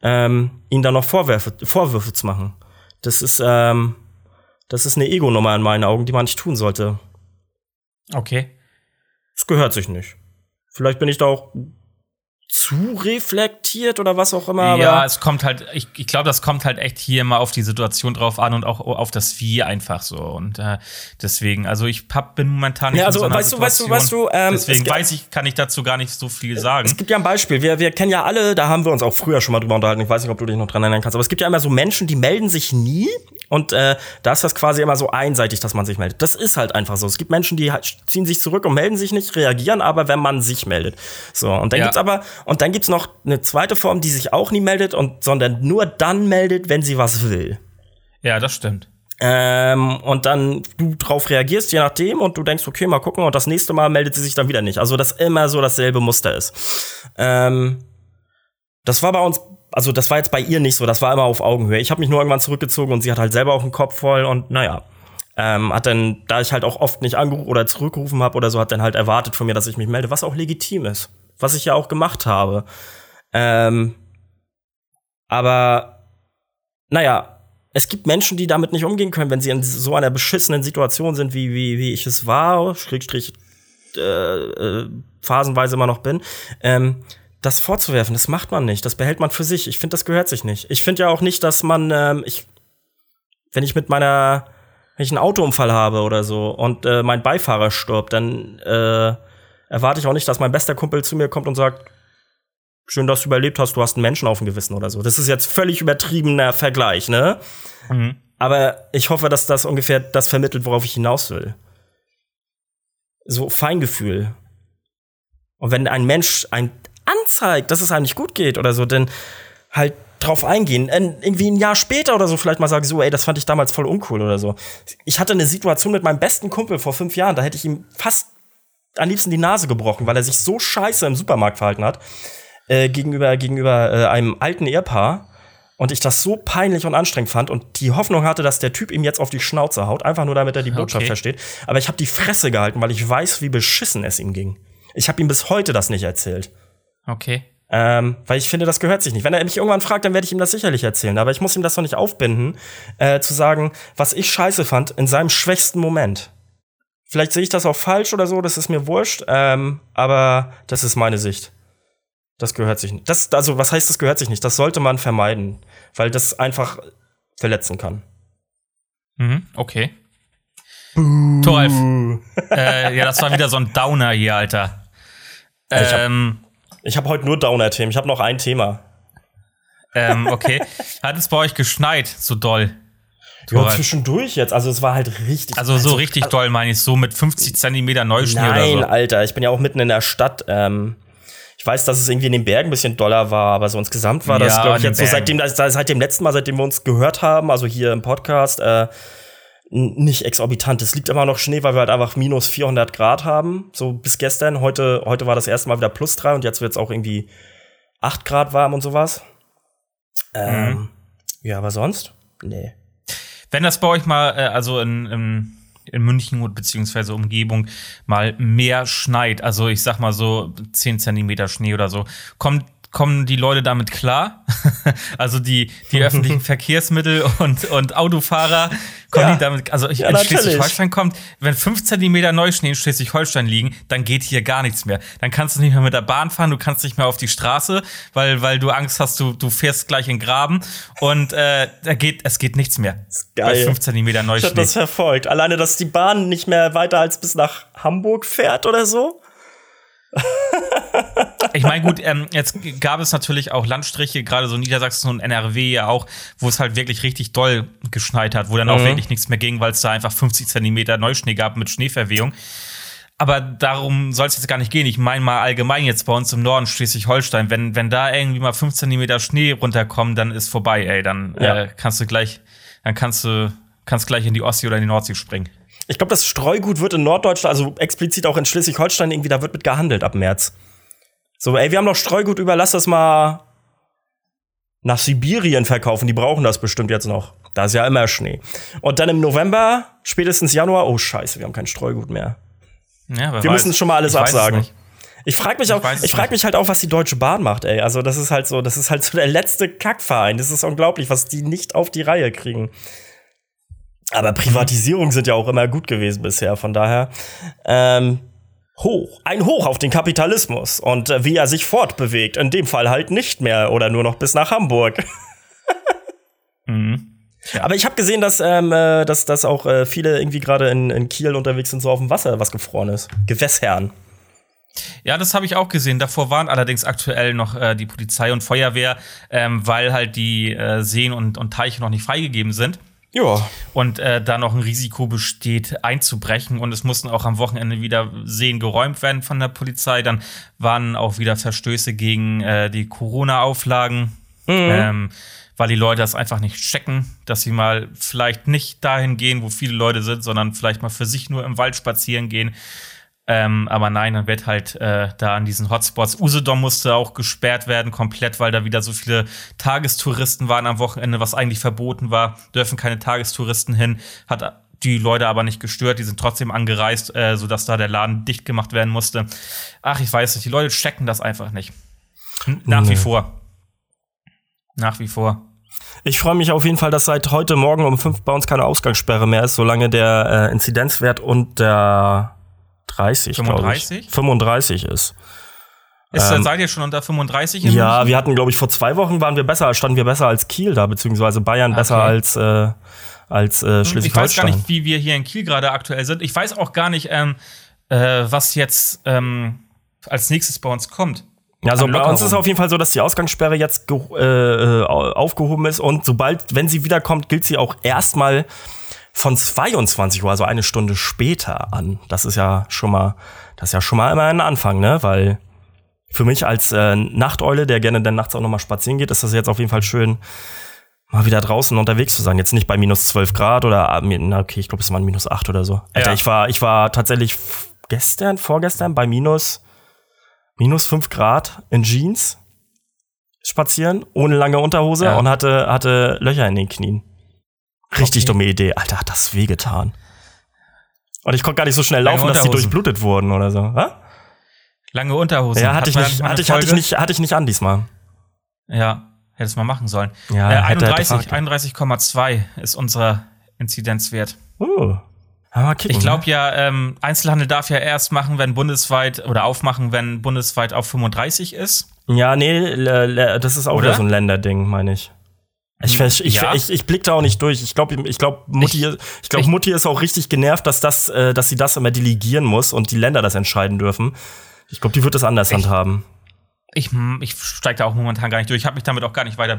ähm, ihnen dann noch Vorwürfe, Vorwürfe zu machen. Das ist, ähm, das ist eine Ego-Nummer in meinen Augen, die man nicht tun sollte. Okay. Es gehört sich nicht. Vielleicht bin ich da auch zu reflektiert oder was auch immer. Ja, es kommt halt, ich, ich glaube, das kommt halt echt hier mal auf die Situation drauf an und auch auf das Wie einfach so. Und äh, deswegen, also ich hab, bin momentan nicht ja, also, in so weißt Situation. du, weißt du, weißt du, ähm, deswegen weiß ich, kann ich dazu gar nicht so viel sagen. Es gibt ja ein Beispiel. Wir, wir kennen ja alle, da haben wir uns auch früher schon mal drüber unterhalten. Ich weiß nicht, ob du dich noch dran erinnern kannst, aber es gibt ja immer so Menschen, die melden sich nie und äh, da ist das quasi immer so einseitig, dass man sich meldet. Das ist halt einfach so. Es gibt Menschen, die halt ziehen sich zurück und melden sich nicht, reagieren aber, wenn man sich meldet. So, und dann ja. gibt's aber, und dann gibt's noch eine zweite Form, die sich auch nie meldet, und, sondern nur dann meldet, wenn sie was will. Ja, das stimmt. Ähm, und dann du drauf reagierst, je nachdem, und du denkst, okay, mal gucken, und das nächste Mal meldet sie sich dann wieder nicht. Also, dass immer so dasselbe Muster ist. Ähm, das war bei uns, also das war jetzt bei ihr nicht so, das war immer auf Augenhöhe. Ich habe mich nur irgendwann zurückgezogen und sie hat halt selber auch einen Kopf voll und naja. Ähm, hat dann, da ich halt auch oft nicht angerufen oder zurückgerufen habe oder so, hat dann halt erwartet von mir, dass ich mich melde, was auch legitim ist. Was ich ja auch gemacht habe. Ähm, aber naja, es gibt Menschen, die damit nicht umgehen können, wenn sie in so einer beschissenen Situation sind, wie, wie, wie ich es war, Schrägstrich äh, äh, phasenweise immer noch bin. Ähm, das vorzuwerfen, das macht man nicht. Das behält man für sich. Ich finde, das gehört sich nicht. Ich finde ja auch nicht, dass man, ähm, ich, wenn ich mit meiner, wenn ich einen Autounfall habe oder so und äh, mein Beifahrer stirbt, dann äh, erwarte ich auch nicht, dass mein bester Kumpel zu mir kommt und sagt, schön, dass du überlebt hast, du hast einen Menschen auf dem Gewissen oder so. Das ist jetzt völlig übertriebener Vergleich, ne? Mhm. Aber ich hoffe, dass das ungefähr das vermittelt, worauf ich hinaus will. So Feingefühl. Und wenn ein Mensch ein anzeigt, dass es einem nicht gut geht oder so, dann halt drauf eingehen. Irgendwie ein Jahr später oder so vielleicht mal sagen, so, ey, das fand ich damals voll uncool oder so. Ich hatte eine Situation mit meinem besten Kumpel vor fünf Jahren, da hätte ich ihm fast am liebsten die Nase gebrochen, weil er sich so scheiße im Supermarkt verhalten hat, äh, gegenüber, gegenüber äh, einem alten Ehepaar. Und ich das so peinlich und anstrengend fand und die Hoffnung hatte, dass der Typ ihm jetzt auf die Schnauze haut, einfach nur damit er die Botschaft okay. versteht. Aber ich habe die Fresse gehalten, weil ich weiß, wie beschissen es ihm ging. Ich habe ihm bis heute das nicht erzählt. Okay. Ähm, weil ich finde, das gehört sich nicht. Wenn er mich irgendwann fragt, dann werde ich ihm das sicherlich erzählen. Aber ich muss ihm das doch nicht aufbinden, äh, zu sagen, was ich scheiße fand in seinem schwächsten Moment. Vielleicht sehe ich das auch falsch oder so, das ist mir wurscht, ähm, aber das ist meine Sicht. Das gehört sich nicht. Das, also, was heißt, das gehört sich nicht? Das sollte man vermeiden, weil das einfach verletzen kann. Mhm, okay. Toralf. äh, ja, das war wieder so ein Downer hier, Alter. Ähm, ich habe heute nur Downer-Themen. Ich habe noch ein Thema. Ähm, (laughs) okay. Hat es bei euch geschneit so doll? Ja, zwischendurch jetzt. Also es war halt richtig. Also so richtig doll meine ich, so mit 50 Zentimeter Neuschnee Nein, oder so. Nein, Alter, ich bin ja auch mitten in der Stadt. Ähm, ich weiß, dass es irgendwie in den Bergen ein bisschen doller war, aber so insgesamt war das, ja, glaube ich, jetzt so seitdem, seit dem letzten Mal, seitdem wir uns gehört haben, also hier im Podcast, äh, nicht exorbitant. Es liegt immer noch Schnee, weil wir halt einfach minus 400 Grad haben. So bis gestern. Heute, heute war das erste Mal wieder plus drei und jetzt wird es auch irgendwie 8 Grad warm und sowas. Ähm, mhm. Ja, aber sonst? Nee. Wenn das bei euch mal, äh, also in, in, in München beziehungsweise Umgebung mal mehr schneit, also ich sag mal so 10 Zentimeter Schnee oder so, kommt kommen die Leute damit klar? (laughs) also die, die (laughs) öffentlichen Verkehrsmittel und, und Autofahrer, kommen ja. die damit, also ja, in Schleswig-Holstein kommt, wenn 5 cm Neuschnee in Schleswig-Holstein liegen, dann geht hier gar nichts mehr. Dann kannst du nicht mehr mit der Bahn fahren, du kannst nicht mehr auf die Straße, weil, weil du Angst hast, du, du fährst gleich in den Graben und äh, da geht, es geht nichts mehr. Geil. Bei 5 cm Neuschnee. Ich hab das verfolgt. Alleine, dass die Bahn nicht mehr weiter als bis nach Hamburg fährt oder so. Ich meine, gut, ähm, jetzt gab es natürlich auch Landstriche, gerade so Niedersachsen und NRW ja auch, wo es halt wirklich richtig doll geschneit hat, wo dann mhm. auch wirklich nichts mehr ging, weil es da einfach 50 Zentimeter Neuschnee gab mit Schneeverwehung. Aber darum soll es jetzt gar nicht gehen. Ich meine mal allgemein jetzt bei uns im Norden Schleswig-Holstein, wenn, wenn da irgendwie mal 5 Zentimeter Schnee runterkommen, dann ist vorbei, ey. Dann ja. äh, kannst du gleich, dann kannst du kannst gleich in die Ostsee oder in die Nordsee springen. Ich glaube, das Streugut wird in Norddeutschland, also explizit auch in Schleswig-Holstein, irgendwie, da wird mit gehandelt ab März. So, ey, wir haben noch Streugut über, lass das mal nach Sibirien verkaufen. Die brauchen das bestimmt jetzt noch. Da ist ja immer Schnee. Und dann im November, spätestens Januar, oh Scheiße, wir haben kein Streugut mehr. Ja, wir weiß. müssen schon mal alles ich absagen. Ich frage mich auch, ich, ich frage mich halt auch, was die Deutsche Bahn macht, ey. Also das ist halt so, das ist halt so der letzte Kackverein. Das ist unglaublich, was die nicht auf die Reihe kriegen. Aber Privatisierungen sind ja auch immer gut gewesen bisher, von daher. Ähm, hoch. Ein Hoch auf den Kapitalismus und äh, wie er sich fortbewegt. In dem Fall halt nicht mehr oder nur noch bis nach Hamburg. (laughs) mhm. Ja. Aber ich habe gesehen, dass, ähm, äh, dass, dass auch äh, viele irgendwie gerade in, in Kiel unterwegs sind, so auf dem Wasser, was gefroren ist. Gewässherren. Ja, das habe ich auch gesehen. Davor waren allerdings aktuell noch äh, die Polizei und Feuerwehr, ähm, weil halt die äh, Seen und, und Teiche noch nicht freigegeben sind. Ja. Und äh, da noch ein Risiko besteht, einzubrechen. Und es mussten auch am Wochenende wieder Seen geräumt werden von der Polizei. Dann waren auch wieder Verstöße gegen äh, die Corona-Auflagen. Mhm. Ähm, weil die Leute das einfach nicht checken, dass sie mal vielleicht nicht dahin gehen, wo viele Leute sind, sondern vielleicht mal für sich nur im Wald spazieren gehen. Ähm, aber nein, dann wird halt äh, da an diesen Hotspots. Usedom musste auch gesperrt werden, komplett, weil da wieder so viele Tagestouristen waren am Wochenende, was eigentlich verboten war. Dürfen keine Tagestouristen hin. Hat die Leute aber nicht gestört, die sind trotzdem angereist, äh, sodass da der Laden dicht gemacht werden musste. Ach, ich weiß nicht, die Leute checken das einfach nicht. Nach nee. wie vor. Nach wie vor. Ich freue mich auf jeden Fall, dass seit heute Morgen um fünf bei uns keine Ausgangssperre mehr ist, solange der äh, Inzidenzwert unter 30, 35? 35 ist. Ist, ähm, seid ihr schon unter 35? ja, München? wir hatten, glaube ich, vor zwei Wochen waren wir besser, standen wir besser als Kiel da, beziehungsweise Bayern okay. besser als, äh, als äh, Schleswig-Holstein. Ich weiß gar nicht, wie wir hier in Kiel gerade aktuell sind. Ich weiß auch gar nicht, ähm, äh, was jetzt ähm, als nächstes bei uns kommt. Also bei uns ist es auf jeden Fall so, dass die Ausgangssperre jetzt äh, äh, aufgehoben ist und sobald, wenn sie wiederkommt, gilt sie auch erstmal von 22 Uhr, also eine Stunde später an. Das ist ja schon mal, das ist ja schon mal immer ein Anfang, ne? Weil für mich als äh, Nachteule, der gerne dann nachts auch noch mal spazieren geht, ist das jetzt auf jeden Fall schön, mal wieder draußen unterwegs zu sein. Jetzt nicht bei minus 12 Grad oder, ah, na okay, ich glaube, es waren minus 8 oder so. Alter, ja. ich war, ich war tatsächlich gestern, vorgestern bei minus minus 5 Grad in Jeans spazieren, ohne lange Unterhose ja. und hatte, hatte Löcher in den Knien. Richtig okay. dumme Idee. Alter, hat das wehgetan. Und ich konnte gar nicht so schnell laufen, dass die durchblutet wurden oder so. Ha? Lange Unterhosen. Ja, hatte ich, nicht, hatte, ich, hatte, ich nicht, hatte ich nicht an diesmal. Ja, hätte es mal machen sollen. Ja, äh, 31,2 31, ist unser Inzidenzwert. Uh. Kicken, ich glaube ne? ja, ähm, Einzelhandel darf ja erst machen, wenn bundesweit oder aufmachen, wenn bundesweit auf 35 ist. Ja, nee, das ist auch oder? wieder so ein Länderding, meine ich. Ich, ich, ich, ja. ich, ich blick da auch nicht durch. Ich glaube, ich glaub, Mutti, ich, ich glaub, Mutti ist auch richtig genervt, dass, das, äh, dass sie das immer delegieren muss und die Länder das entscheiden dürfen. Ich glaube, die wird das anders handhaben ich, ich steige da auch momentan gar nicht durch. Ich habe mich damit auch gar nicht weiter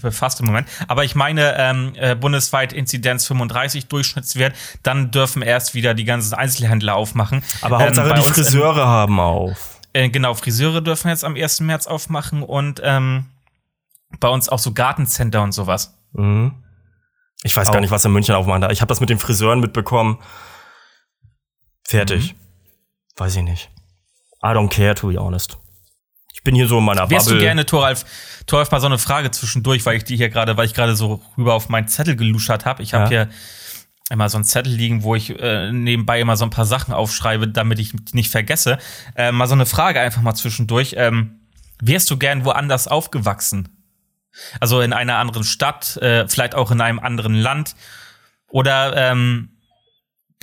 befasst im Moment. Aber ich meine, ähm, äh, bundesweit Inzidenz 35 Durchschnittswert, dann dürfen erst wieder die ganzen Einzelhändler aufmachen. Aber ähm, Hauptsache die Friseure haben auf. Äh, genau, Friseure dürfen jetzt am 1. März aufmachen und ähm, bei uns auch so Gartencenter und sowas. Mhm. Ich weiß auch. gar nicht, was in München aufmachen da. Ich habe das mit den Friseuren mitbekommen. Fertig. Mhm. Weiß ich nicht. I don't care, to be honest bin hier so in meiner Wärst Bubble. du gerne, Thoralf, Thoralf, mal so eine Frage zwischendurch, weil ich die hier gerade, weil ich gerade so rüber auf meinen Zettel geluschert habe. Ich habe ja. hier immer so einen Zettel liegen, wo ich äh, nebenbei immer so ein paar Sachen aufschreibe, damit ich nicht vergesse. Äh, mal so eine Frage einfach mal zwischendurch. Ähm, wärst du gern woanders aufgewachsen? Also in einer anderen Stadt, äh, vielleicht auch in einem anderen Land? Oder ähm,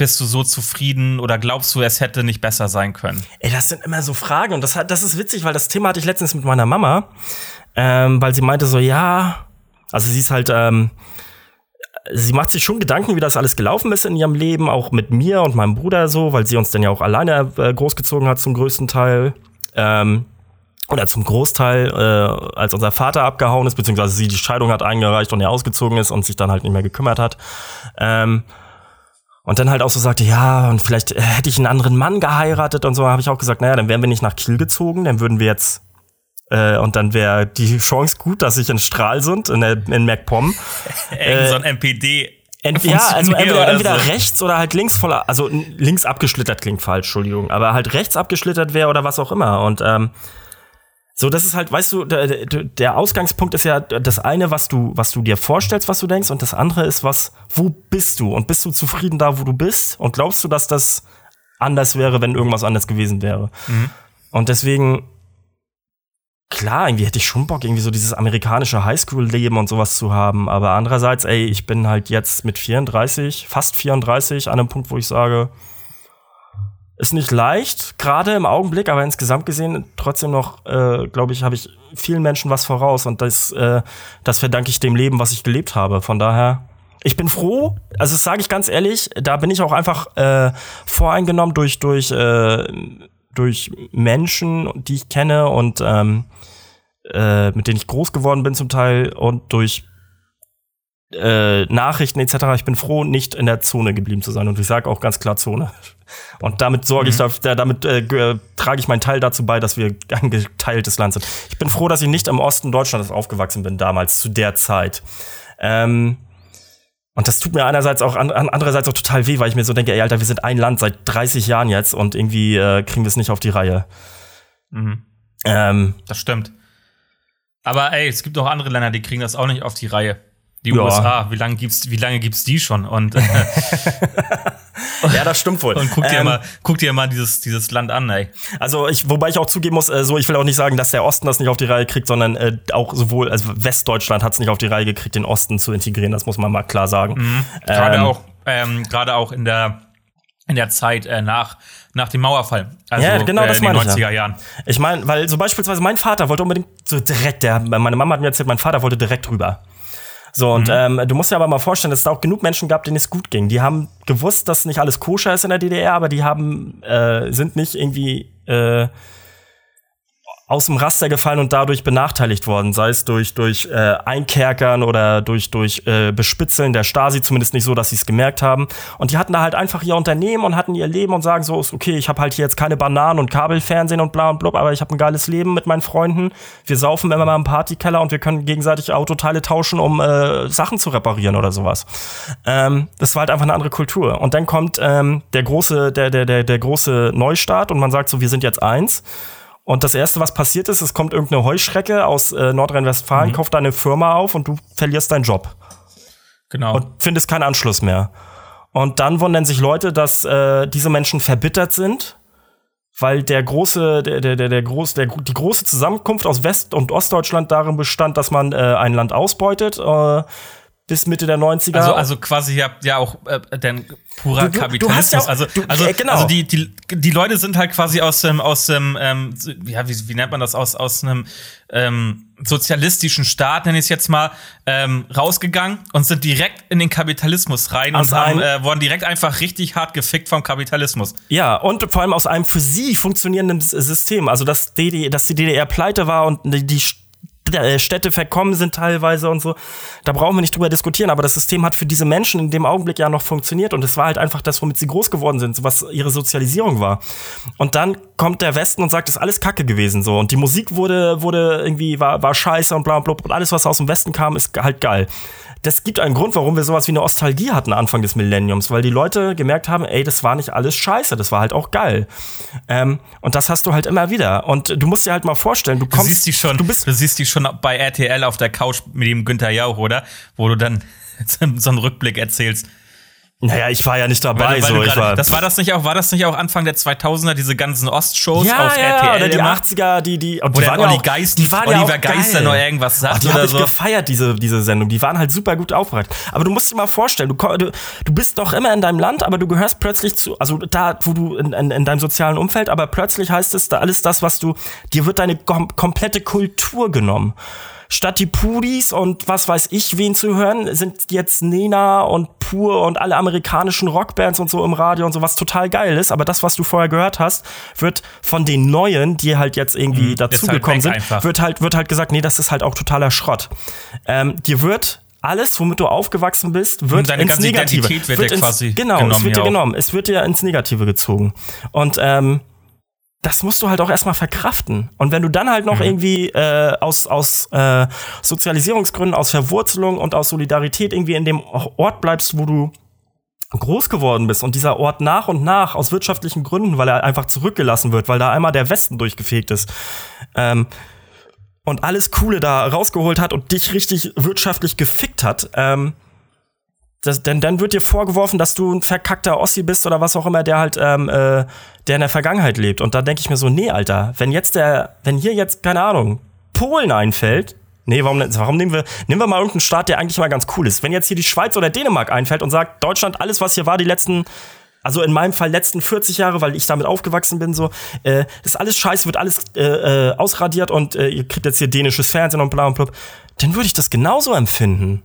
bist du so zufrieden oder glaubst du, es hätte nicht besser sein können? Ey, das sind immer so Fragen und das, hat, das ist witzig, weil das Thema hatte ich letztens mit meiner Mama, ähm, weil sie meinte so, ja, also sie ist halt, ähm, sie macht sich schon Gedanken, wie das alles gelaufen ist in ihrem Leben, auch mit mir und meinem Bruder so, weil sie uns dann ja auch alleine äh, großgezogen hat zum größten Teil. Ähm, oder zum Großteil, äh, als unser Vater abgehauen ist, beziehungsweise sie die Scheidung hat eingereicht und er ausgezogen ist und sich dann halt nicht mehr gekümmert hat. Ähm, und dann halt auch so sagte, ja, und vielleicht äh, hätte ich einen anderen Mann geheiratet und so, habe ich auch gesagt, naja, dann wären wir nicht nach Kiel gezogen, dann würden wir jetzt äh, und dann wäre die Chance gut, dass ich in Stralsund, in, der, in MacPom. (laughs) äh, so ein MPD. Ent, ja, also entweder, entweder so. rechts oder halt links voller, also links abgeschlittert klingt falsch, Entschuldigung, aber halt rechts abgeschlittert wäre oder was auch immer. Und ähm, so, das ist halt, weißt du, der, der, Ausgangspunkt ist ja das eine, was du, was du dir vorstellst, was du denkst, und das andere ist, was, wo bist du? Und bist du zufrieden da, wo du bist? Und glaubst du, dass das anders wäre, wenn irgendwas anders gewesen wäre? Mhm. Und deswegen, klar, irgendwie hätte ich schon Bock, irgendwie so dieses amerikanische Highschool-Leben und sowas zu haben. Aber andererseits, ey, ich bin halt jetzt mit 34, fast 34, an einem Punkt, wo ich sage, ist nicht leicht, gerade im Augenblick, aber insgesamt gesehen trotzdem noch, äh, glaube ich, habe ich vielen Menschen was voraus und das, äh, das verdanke ich dem Leben, was ich gelebt habe. Von daher, ich bin froh, also das sage ich ganz ehrlich, da bin ich auch einfach äh, voreingenommen durch, durch, äh, durch Menschen, die ich kenne und ähm, äh, mit denen ich groß geworden bin zum Teil und durch äh, Nachrichten etc. Ich bin froh, nicht in der Zone geblieben zu sein. Und ich sage auch ganz klar Zone. Und damit sorge mhm. ich damit äh, trage ich meinen Teil dazu bei, dass wir ein geteiltes Land sind. Ich bin froh, dass ich nicht im Osten Deutschlands aufgewachsen bin damals, zu der Zeit. Ähm, und das tut mir einerseits auch, andererseits auch total weh, weil ich mir so denke, ey, Alter, wir sind ein Land seit 30 Jahren jetzt und irgendwie äh, kriegen wir es nicht auf die Reihe. Mhm. Ähm, das stimmt. Aber ey, es gibt auch andere Länder, die kriegen das auch nicht auf die Reihe. Die ja. USA, wie lange gibt's, wie lange gibt's die schon? Und äh, (laughs) ja, das stimmt wohl. Und guck dir ähm, mal, guck dir mal dieses, dieses Land an, ey. Also ich, wobei ich auch zugeben muss, äh, so ich will auch nicht sagen, dass der Osten das nicht auf die Reihe kriegt, sondern äh, auch sowohl, also Westdeutschland hat es nicht auf die Reihe gekriegt, den Osten zu integrieren. Das muss man mal klar sagen. Mhm. Gerade ähm, auch, ähm, gerade auch in der in der Zeit äh, nach nach dem Mauerfall. Also ja, genau, das äh, in den 90er ja. Jahren. Ich meine, weil so beispielsweise mein Vater wollte unbedingt so direkt, der, meine Mama hat mir erzählt, mein Vater wollte direkt rüber. So, und mhm. ähm, du musst dir aber mal vorstellen, dass es da auch genug Menschen gab, denen es gut ging. Die haben gewusst, dass nicht alles koscher ist in der DDR, aber die haben, äh, sind nicht irgendwie äh, aus dem Raster gefallen und dadurch benachteiligt worden, sei es durch, durch äh, Einkerkern oder durch, durch äh, Bespitzeln der Stasi, zumindest nicht so, dass sie es gemerkt haben. Und die hatten da halt einfach ihr Unternehmen und hatten ihr Leben und sagen so, okay, ich habe halt hier jetzt keine Bananen und Kabelfernsehen und bla und blub, aber ich habe ein geiles Leben mit meinen Freunden. Wir saufen immer mal im Partykeller und wir können gegenseitig Autoteile tauschen, um äh, Sachen zu reparieren oder sowas. Ähm, das war halt einfach eine andere Kultur. Und dann kommt ähm, der große, der, der, der, der große Neustart und man sagt so, wir sind jetzt eins. Und das Erste, was passiert ist, es kommt irgendeine Heuschrecke aus äh, Nordrhein-Westfalen, mhm. kauft deine Firma auf und du verlierst deinen Job. Genau. Und findest keinen Anschluss mehr. Und dann wundern sich Leute, dass äh, diese Menschen verbittert sind, weil der große, der, der, der, der, groß, der, die große Zusammenkunft aus West- und Ostdeutschland darin bestand, dass man äh, ein Land ausbeutet. Äh, bis Mitte der 90er. Also, also quasi ja, ja auch äh, denn purer du, du, Kapitalismus. Du ja auch, also, also, äh, genau. also die, die, die Leute sind halt quasi aus dem, aus dem ähm, ja, wie, wie nennt man das, aus, aus einem ähm, sozialistischen Staat, nenne ich es jetzt mal, ähm, rausgegangen und sind direkt in den Kapitalismus rein aus und haben, äh, wurden direkt einfach richtig hart gefickt vom Kapitalismus. Ja, und vor allem aus einem für sie funktionierenden System. Also, dass, DD, dass die DDR pleite war und die, die Städte verkommen sind teilweise und so. Da brauchen wir nicht drüber diskutieren, aber das System hat für diese Menschen in dem Augenblick ja noch funktioniert und es war halt einfach das, womit sie groß geworden sind, was ihre Sozialisierung war. Und dann kommt der Westen und sagt, das ist alles Kacke gewesen so und die Musik wurde wurde irgendwie war war scheiße und bla bla und alles was aus dem Westen kam ist halt geil das gibt einen Grund, warum wir sowas wie eine Ostalgie hatten Anfang des Millenniums, weil die Leute gemerkt haben, ey, das war nicht alles scheiße, das war halt auch geil. Ähm, und das hast du halt immer wieder. Und du musst dir halt mal vorstellen, du kommst. Du siehst die schon, du, bist, du siehst die schon bei RTL auf der Couch mit dem Günther Jauch, oder? Wo du dann (laughs) so einen Rückblick erzählst. Naja, ich war ja nicht dabei. Weil, weil so, grade, war das war das nicht auch, war das nicht auch Anfang der 2000er diese ganzen Ostshows ja, auf ja, RTL oder die immer? 80er, die die und die waren Olli auch, Geist, die waren Oliver ja Geister noch irgendwas sagt Ach, die oder so. Ich gefeiert diese diese Sendung, die waren halt super gut aufbereitet. Aber du musst dir mal vorstellen, du, du, du bist doch immer in deinem Land, aber du gehörst plötzlich zu also da wo du in, in, in deinem sozialen Umfeld, aber plötzlich heißt es da alles das, was du dir wird deine kom komplette Kultur genommen statt die Pudis und was weiß ich wen zu hören, sind jetzt Nena und Pur und alle amerikanischen Rockbands und so im Radio und so, was total geil ist. Aber das, was du vorher gehört hast, wird von den Neuen, die halt jetzt irgendwie mhm, dazugekommen halt sind, wird halt, wird halt gesagt, nee, das ist halt auch totaler Schrott. Ähm, dir wird alles, womit du aufgewachsen bist, wird ins Negative. Identität wird, wird ins, quasi genau, genommen, es wird dir genommen. Es wird dir ins Negative gezogen. Und ähm, das musst du halt auch erstmal verkraften. Und wenn du dann halt noch mhm. irgendwie äh, aus, aus äh, Sozialisierungsgründen, aus Verwurzelung und aus Solidarität irgendwie in dem Ort bleibst, wo du groß geworden bist und dieser Ort nach und nach aus wirtschaftlichen Gründen, weil er einfach zurückgelassen wird, weil da einmal der Westen durchgefegt ist ähm, und alles Coole da rausgeholt hat und dich richtig wirtschaftlich gefickt hat, ähm, das, denn dann wird dir vorgeworfen, dass du ein verkackter Ossi bist oder was auch immer, der halt, ähm, äh, der in der Vergangenheit lebt. Und da denke ich mir so, nee, Alter, wenn jetzt der, wenn hier jetzt, keine Ahnung, Polen einfällt, nee, warum, warum nehmen wir, nehmen wir mal irgendeinen Staat, der eigentlich mal ganz cool ist. Wenn jetzt hier die Schweiz oder Dänemark einfällt und sagt, Deutschland, alles, was hier war, die letzten, also in meinem Fall letzten 40 Jahre, weil ich damit aufgewachsen bin, so, äh, das ist alles scheiße, wird alles äh, äh, ausradiert und äh, ihr kriegt jetzt hier dänisches Fernsehen und bla und blub, dann würde ich das genauso empfinden.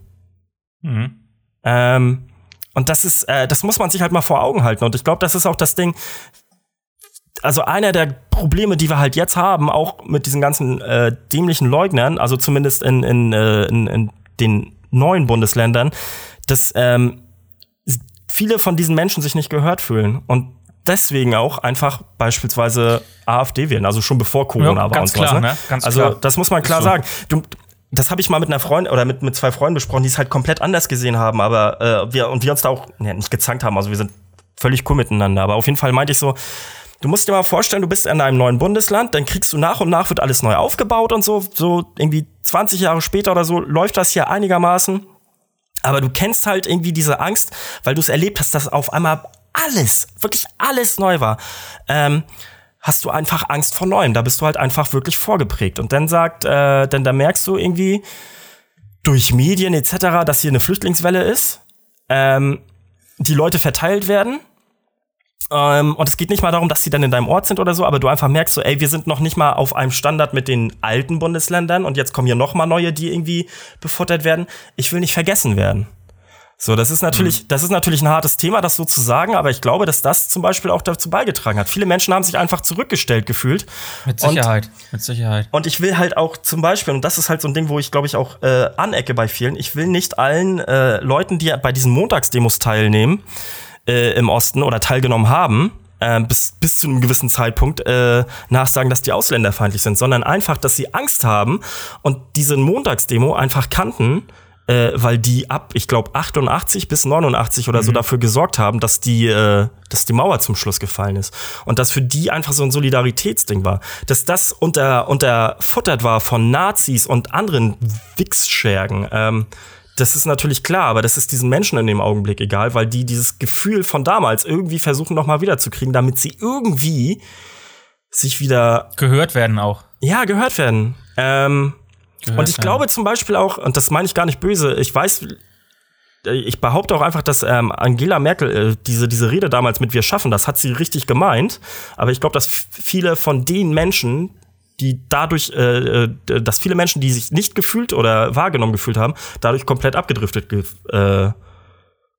Mhm. Ähm, und das ist, äh, das muss man sich halt mal vor Augen halten. Und ich glaube, das ist auch das Ding. Also einer der Probleme, die wir halt jetzt haben, auch mit diesen ganzen äh, dämlichen Leugnern, also zumindest in, in, äh, in, in den neuen Bundesländern, dass ähm, viele von diesen Menschen sich nicht gehört fühlen und deswegen auch einfach beispielsweise AfD wählen, also schon bevor Corona ja, war und klar, ne? Ganz also klar. das muss man klar so. sagen. Du, das habe ich mal mit einer Freundin oder mit, mit zwei Freunden besprochen, die es halt komplett anders gesehen haben, aber äh, wir und wir uns da auch ja, nicht gezankt haben, also wir sind völlig cool miteinander, aber auf jeden Fall meinte ich so, du musst dir mal vorstellen, du bist in einem neuen Bundesland, dann kriegst du nach und nach wird alles neu aufgebaut und so, so irgendwie 20 Jahre später oder so läuft das hier einigermaßen. Aber du kennst halt irgendwie diese Angst, weil du es erlebt hast, dass auf einmal alles, wirklich alles neu war. Ähm, hast du einfach Angst vor Neuem. Da bist du halt einfach wirklich vorgeprägt. Und dann sagt, äh, denn da merkst du irgendwie durch Medien etc., dass hier eine Flüchtlingswelle ist, ähm, die Leute verteilt werden. Ähm, und es geht nicht mal darum, dass sie dann in deinem Ort sind oder so, aber du einfach merkst so, ey, wir sind noch nicht mal auf einem Standard mit den alten Bundesländern und jetzt kommen hier noch mal neue, die irgendwie befuttert werden. Ich will nicht vergessen werden. So, das ist natürlich, mhm. das ist natürlich ein hartes Thema, das so zu sagen, aber ich glaube, dass das zum Beispiel auch dazu beigetragen hat. Viele Menschen haben sich einfach zurückgestellt gefühlt. Mit Sicherheit, und, mit Sicherheit. Und ich will halt auch zum Beispiel, und das ist halt so ein Ding, wo ich glaube ich auch äh, anecke bei vielen, ich will nicht allen äh, Leuten, die bei diesen Montagsdemos teilnehmen, äh, im Osten oder teilgenommen haben, äh, bis, bis zu einem gewissen Zeitpunkt äh, nachsagen, dass die ausländerfeindlich sind, sondern einfach, dass sie Angst haben und diese Montagsdemo einfach kannten, äh, weil die ab, ich glaube, 88 bis 89 oder mhm. so dafür gesorgt haben, dass die, äh, dass die Mauer zum Schluss gefallen ist. Und dass für die einfach so ein Solidaritätsding war. Dass das unter, unterfuttert war von Nazis und anderen Wichsschergen. Ähm, das ist natürlich klar, aber das ist diesen Menschen in dem Augenblick egal, weil die dieses Gefühl von damals irgendwie versuchen noch mal wiederzukriegen, damit sie irgendwie sich wieder gehört werden auch. Ja, gehört werden. Ähm, gehört und ich glaube zum Beispiel auch, und das meine ich gar nicht böse, ich weiß, ich behaupte auch einfach, dass ähm, Angela Merkel äh, diese, diese Rede damals mit Wir schaffen, das hat sie richtig gemeint. Aber ich glaube, dass viele von den Menschen, die dadurch, äh, äh, dass viele Menschen, die sich nicht gefühlt oder wahrgenommen gefühlt haben, dadurch komplett abgedriftet ge äh,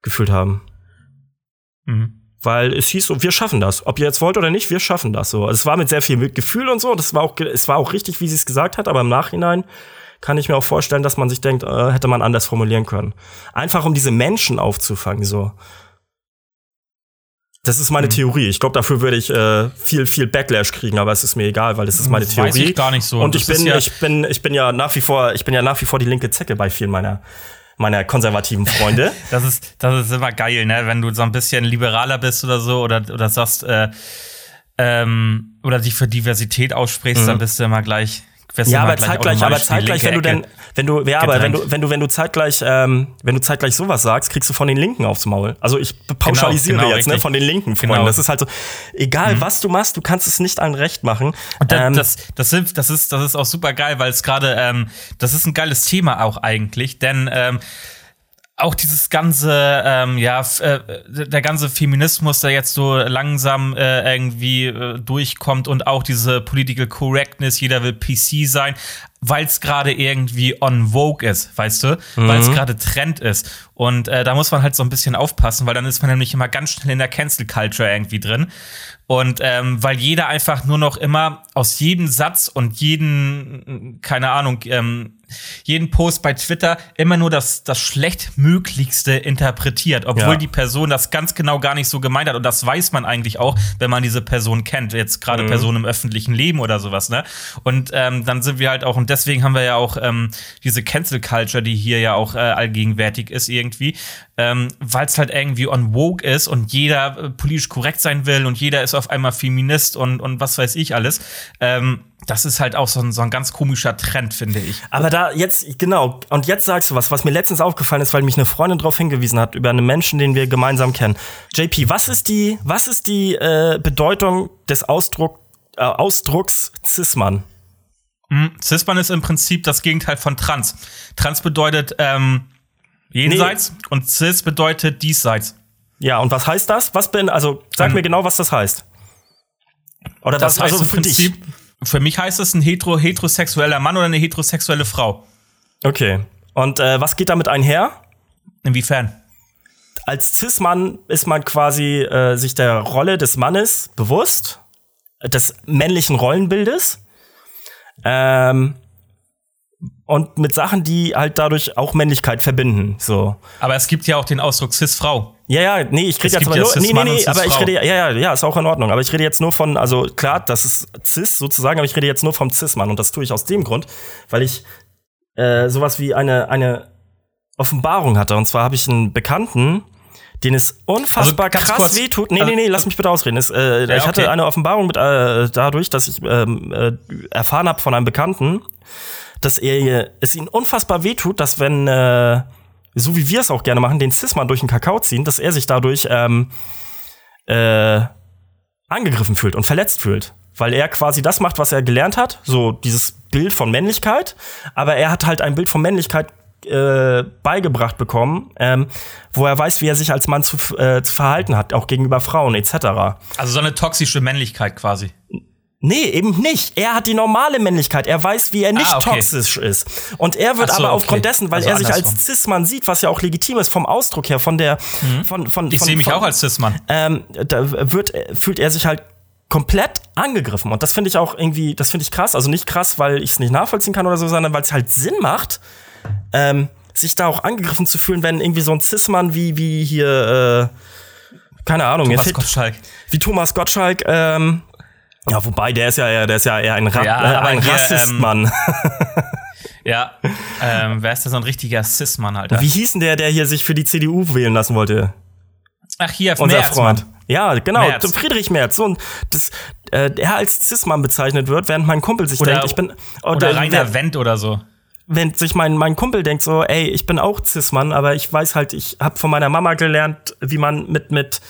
gefühlt haben. Mhm. Weil es hieß so, wir schaffen das. Ob ihr jetzt wollt oder nicht, wir schaffen das so. Also es war mit sehr viel Gefühl und so. Das war auch, es war auch richtig, wie sie es gesagt hat, aber im Nachhinein kann ich mir auch vorstellen, dass man sich denkt, äh, hätte man anders formulieren können. Einfach um diese Menschen aufzufangen, so. Das ist meine hm. Theorie. Ich glaube, dafür würde ich äh, viel, viel Backlash kriegen, aber es ist mir egal, weil das ist meine Theorie. Weiß ich gar nicht so. Und ich bin, ja ich bin, ich bin ja nach wie vor, ich bin ja nach wie vor die linke Zecke bei vielen meiner meiner konservativen Freunde. (laughs) das ist, das ist immer geil, ne? Wenn du so ein bisschen liberaler bist oder so oder, oder sagst, äh, ähm, oder dich für Diversität aussprichst, mhm. dann bist du immer gleich ja, aber zeitgleich, aber zeitgleich, wenn du denn, wenn du, ja, aber wenn du, wenn du, wenn du zeitgleich, ähm, wenn du zeitgleich sowas sagst, kriegst du von den Linken aufs Maul. Also ich pauschalisiere genau, genau, jetzt, ne, von den linken Freunden. Genau. Das ist halt so, egal mhm. was du machst, du kannst es nicht allen recht machen. Und das, ähm, das, das, sind, das ist, das ist auch super geil, weil es gerade, ähm, das ist ein geiles Thema auch eigentlich, denn ähm, auch dieses ganze, ähm, ja, äh, der ganze Feminismus, der jetzt so langsam äh, irgendwie äh, durchkommt und auch diese Political Correctness, jeder will PC sein, weil es gerade irgendwie on Vogue ist, weißt du? Mhm. Weil es gerade Trend ist. Und äh, da muss man halt so ein bisschen aufpassen, weil dann ist man nämlich immer ganz schnell in der Cancel Culture irgendwie drin. Und ähm, weil jeder einfach nur noch immer aus jedem Satz und jeden, keine Ahnung, ähm, jeden Post bei Twitter immer nur das, das schlechtmöglichste interpretiert, obwohl ja. die Person das ganz genau gar nicht so gemeint hat. Und das weiß man eigentlich auch, wenn man diese Person kennt, jetzt gerade mhm. Personen im öffentlichen Leben oder sowas, ne? Und ähm, dann sind wir halt auch, deswegen haben wir ja auch ähm, diese Cancel Culture, die hier ja auch äh, allgegenwärtig ist irgendwie, ähm, weil es halt irgendwie on woke ist und jeder äh, politisch korrekt sein will und jeder ist auf einmal Feminist und, und was weiß ich alles. Ähm, das ist halt auch so ein, so ein ganz komischer Trend, finde ich. Aber da jetzt, genau, und jetzt sagst du was, was mir letztens aufgefallen ist, weil mich eine Freundin darauf hingewiesen hat, über einen Menschen, den wir gemeinsam kennen. JP, was ist die, was ist die äh, Bedeutung des Ausdruck, äh, Ausdrucks Cis-Mann? Mm, Cis-Mann ist im Prinzip das Gegenteil von Trans. Trans bedeutet ähm, jenseits nee. und Cis bedeutet diesseits. Ja, und was heißt das? Was bin, also sag ähm, mir genau, was das heißt. Oder das was, heißt also für Prinzip, dich? Für mich heißt es ein hetero heterosexueller Mann oder eine heterosexuelle Frau. Okay. Und äh, was geht damit einher? Inwiefern? Als Cis-Mann ist man quasi äh, sich der Rolle des Mannes bewusst, des männlichen Rollenbildes. Ähm, und mit Sachen, die halt dadurch auch Männlichkeit verbinden. So. Aber es gibt ja auch den Ausdruck Cis-Frau. Ja, ja, nee, ich rede jetzt aber ja nur, nee, nee, nee, aber ich rede, ja, ja, ja, ist auch in Ordnung. Aber ich rede jetzt nur von, also klar, das ist Cis sozusagen, aber ich rede jetzt nur vom Cis-Mann und das tue ich aus dem Grund, weil ich äh, sowas wie eine, eine Offenbarung hatte. Und zwar habe ich einen Bekannten, den es unfassbar also, krass kurz, wehtut. Nee, nee, nee, lass mich bitte ausreden. Es, äh, ja, ich hatte okay. eine Offenbarung mit, äh, dadurch, dass ich ähm, äh, erfahren habe von einem Bekannten, dass er es ihn unfassbar wehtut, dass wenn, äh, so wie wir es auch gerne machen, den Cis-Mann durch den Kakao ziehen, dass er sich dadurch ähm, äh, angegriffen fühlt und verletzt fühlt. Weil er quasi das macht, was er gelernt hat, so dieses Bild von Männlichkeit, aber er hat halt ein Bild von Männlichkeit äh, beigebracht bekommen, ähm, wo er weiß, wie er sich als Mann zu, äh, zu verhalten hat, auch gegenüber Frauen etc. Also so eine toxische Männlichkeit quasi. Nee, eben nicht. Er hat die normale Männlichkeit. Er weiß, wie er nicht ah, okay. toxisch ist. Und er wird so, aber aufgrund okay. dessen, weil also er sich andersrum. als Cis-Mann sieht, was ja auch legitim ist vom Ausdruck her, von der, mhm. von, von, Ich sehe mich von, auch als Cis-Mann. Ähm, da wird, fühlt er sich halt komplett angegriffen. Und das finde ich auch irgendwie, das finde ich krass. Also nicht krass, weil ich es nicht nachvollziehen kann oder so, sondern weil es halt Sinn macht, ähm, sich da auch angegriffen zu fühlen, wenn irgendwie so ein Cis-Mann wie, wie hier, äh, keine Ahnung, Thomas Gottschalk. Wie Thomas Gottschalk, ähm, ja, wobei, der ist ja eher, der ist ja eher ein, Ra ja, äh, ein Rassist-Mann. Ähm, (laughs) ja, ähm, wer ist denn so ein richtiger Cis-Mann, Alter? Wie hieß denn der, der hier sich für die CDU wählen lassen wollte? Ach, hier, Unser Merz, Freund. Mann. Ja, genau, Merz. Friedrich Merz. So, das, äh, er als Cis-Mann bezeichnet wird, während mein Kumpel sich oder, denkt, ich bin. Oder, oder Rainer Wendt oder so wenn sich mein, mein Kumpel denkt so, ey, ich bin auch Cis-Mann, aber ich weiß halt, ich habe von meiner Mama gelernt, wie man mit, mit,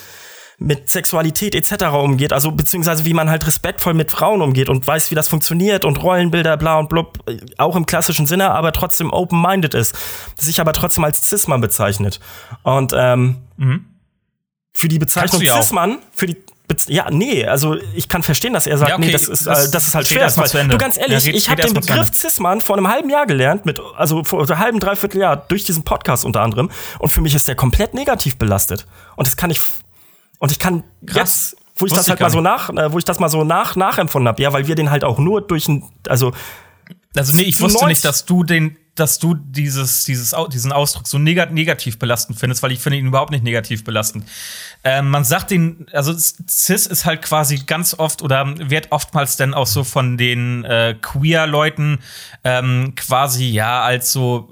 mit Sexualität etc. umgeht, also beziehungsweise wie man halt respektvoll mit Frauen umgeht und weiß, wie das funktioniert und Rollenbilder, bla und blub, auch im klassischen Sinne, aber trotzdem open-minded ist, sich aber trotzdem als Cis-Mann bezeichnet. Und ähm, mhm. für die Bezeichnung Cis-Mann, für die ja, nee, also ich kann verstehen, dass er sagt, ja, okay, nee, das ist, das, äh, das ist halt schwer. Weil, du ganz ehrlich, ja, ich habe den Begriff Cis-Mann vor einem halben Jahr gelernt, mit, also vor einem halben, dreiviertel Jahr, durch diesen Podcast unter anderem. Und für mich ist der komplett negativ belastet. Und das kann ich und ich kann Krass. jetzt, wo ich Wusste das halt mal so nach, äh, wo ich das mal so nach nachempfunden habe, ja, weil wir den halt auch nur durch ein, also also nee, ich wusste nicht, dass du den, dass du dieses, dieses, diesen Ausdruck so negativ belastend findest, weil ich finde ihn überhaupt nicht negativ belastend. Ähm, man sagt den, also Cis ist halt quasi ganz oft oder wird oftmals dann auch so von den äh, Queer-Leuten ähm, quasi ja als so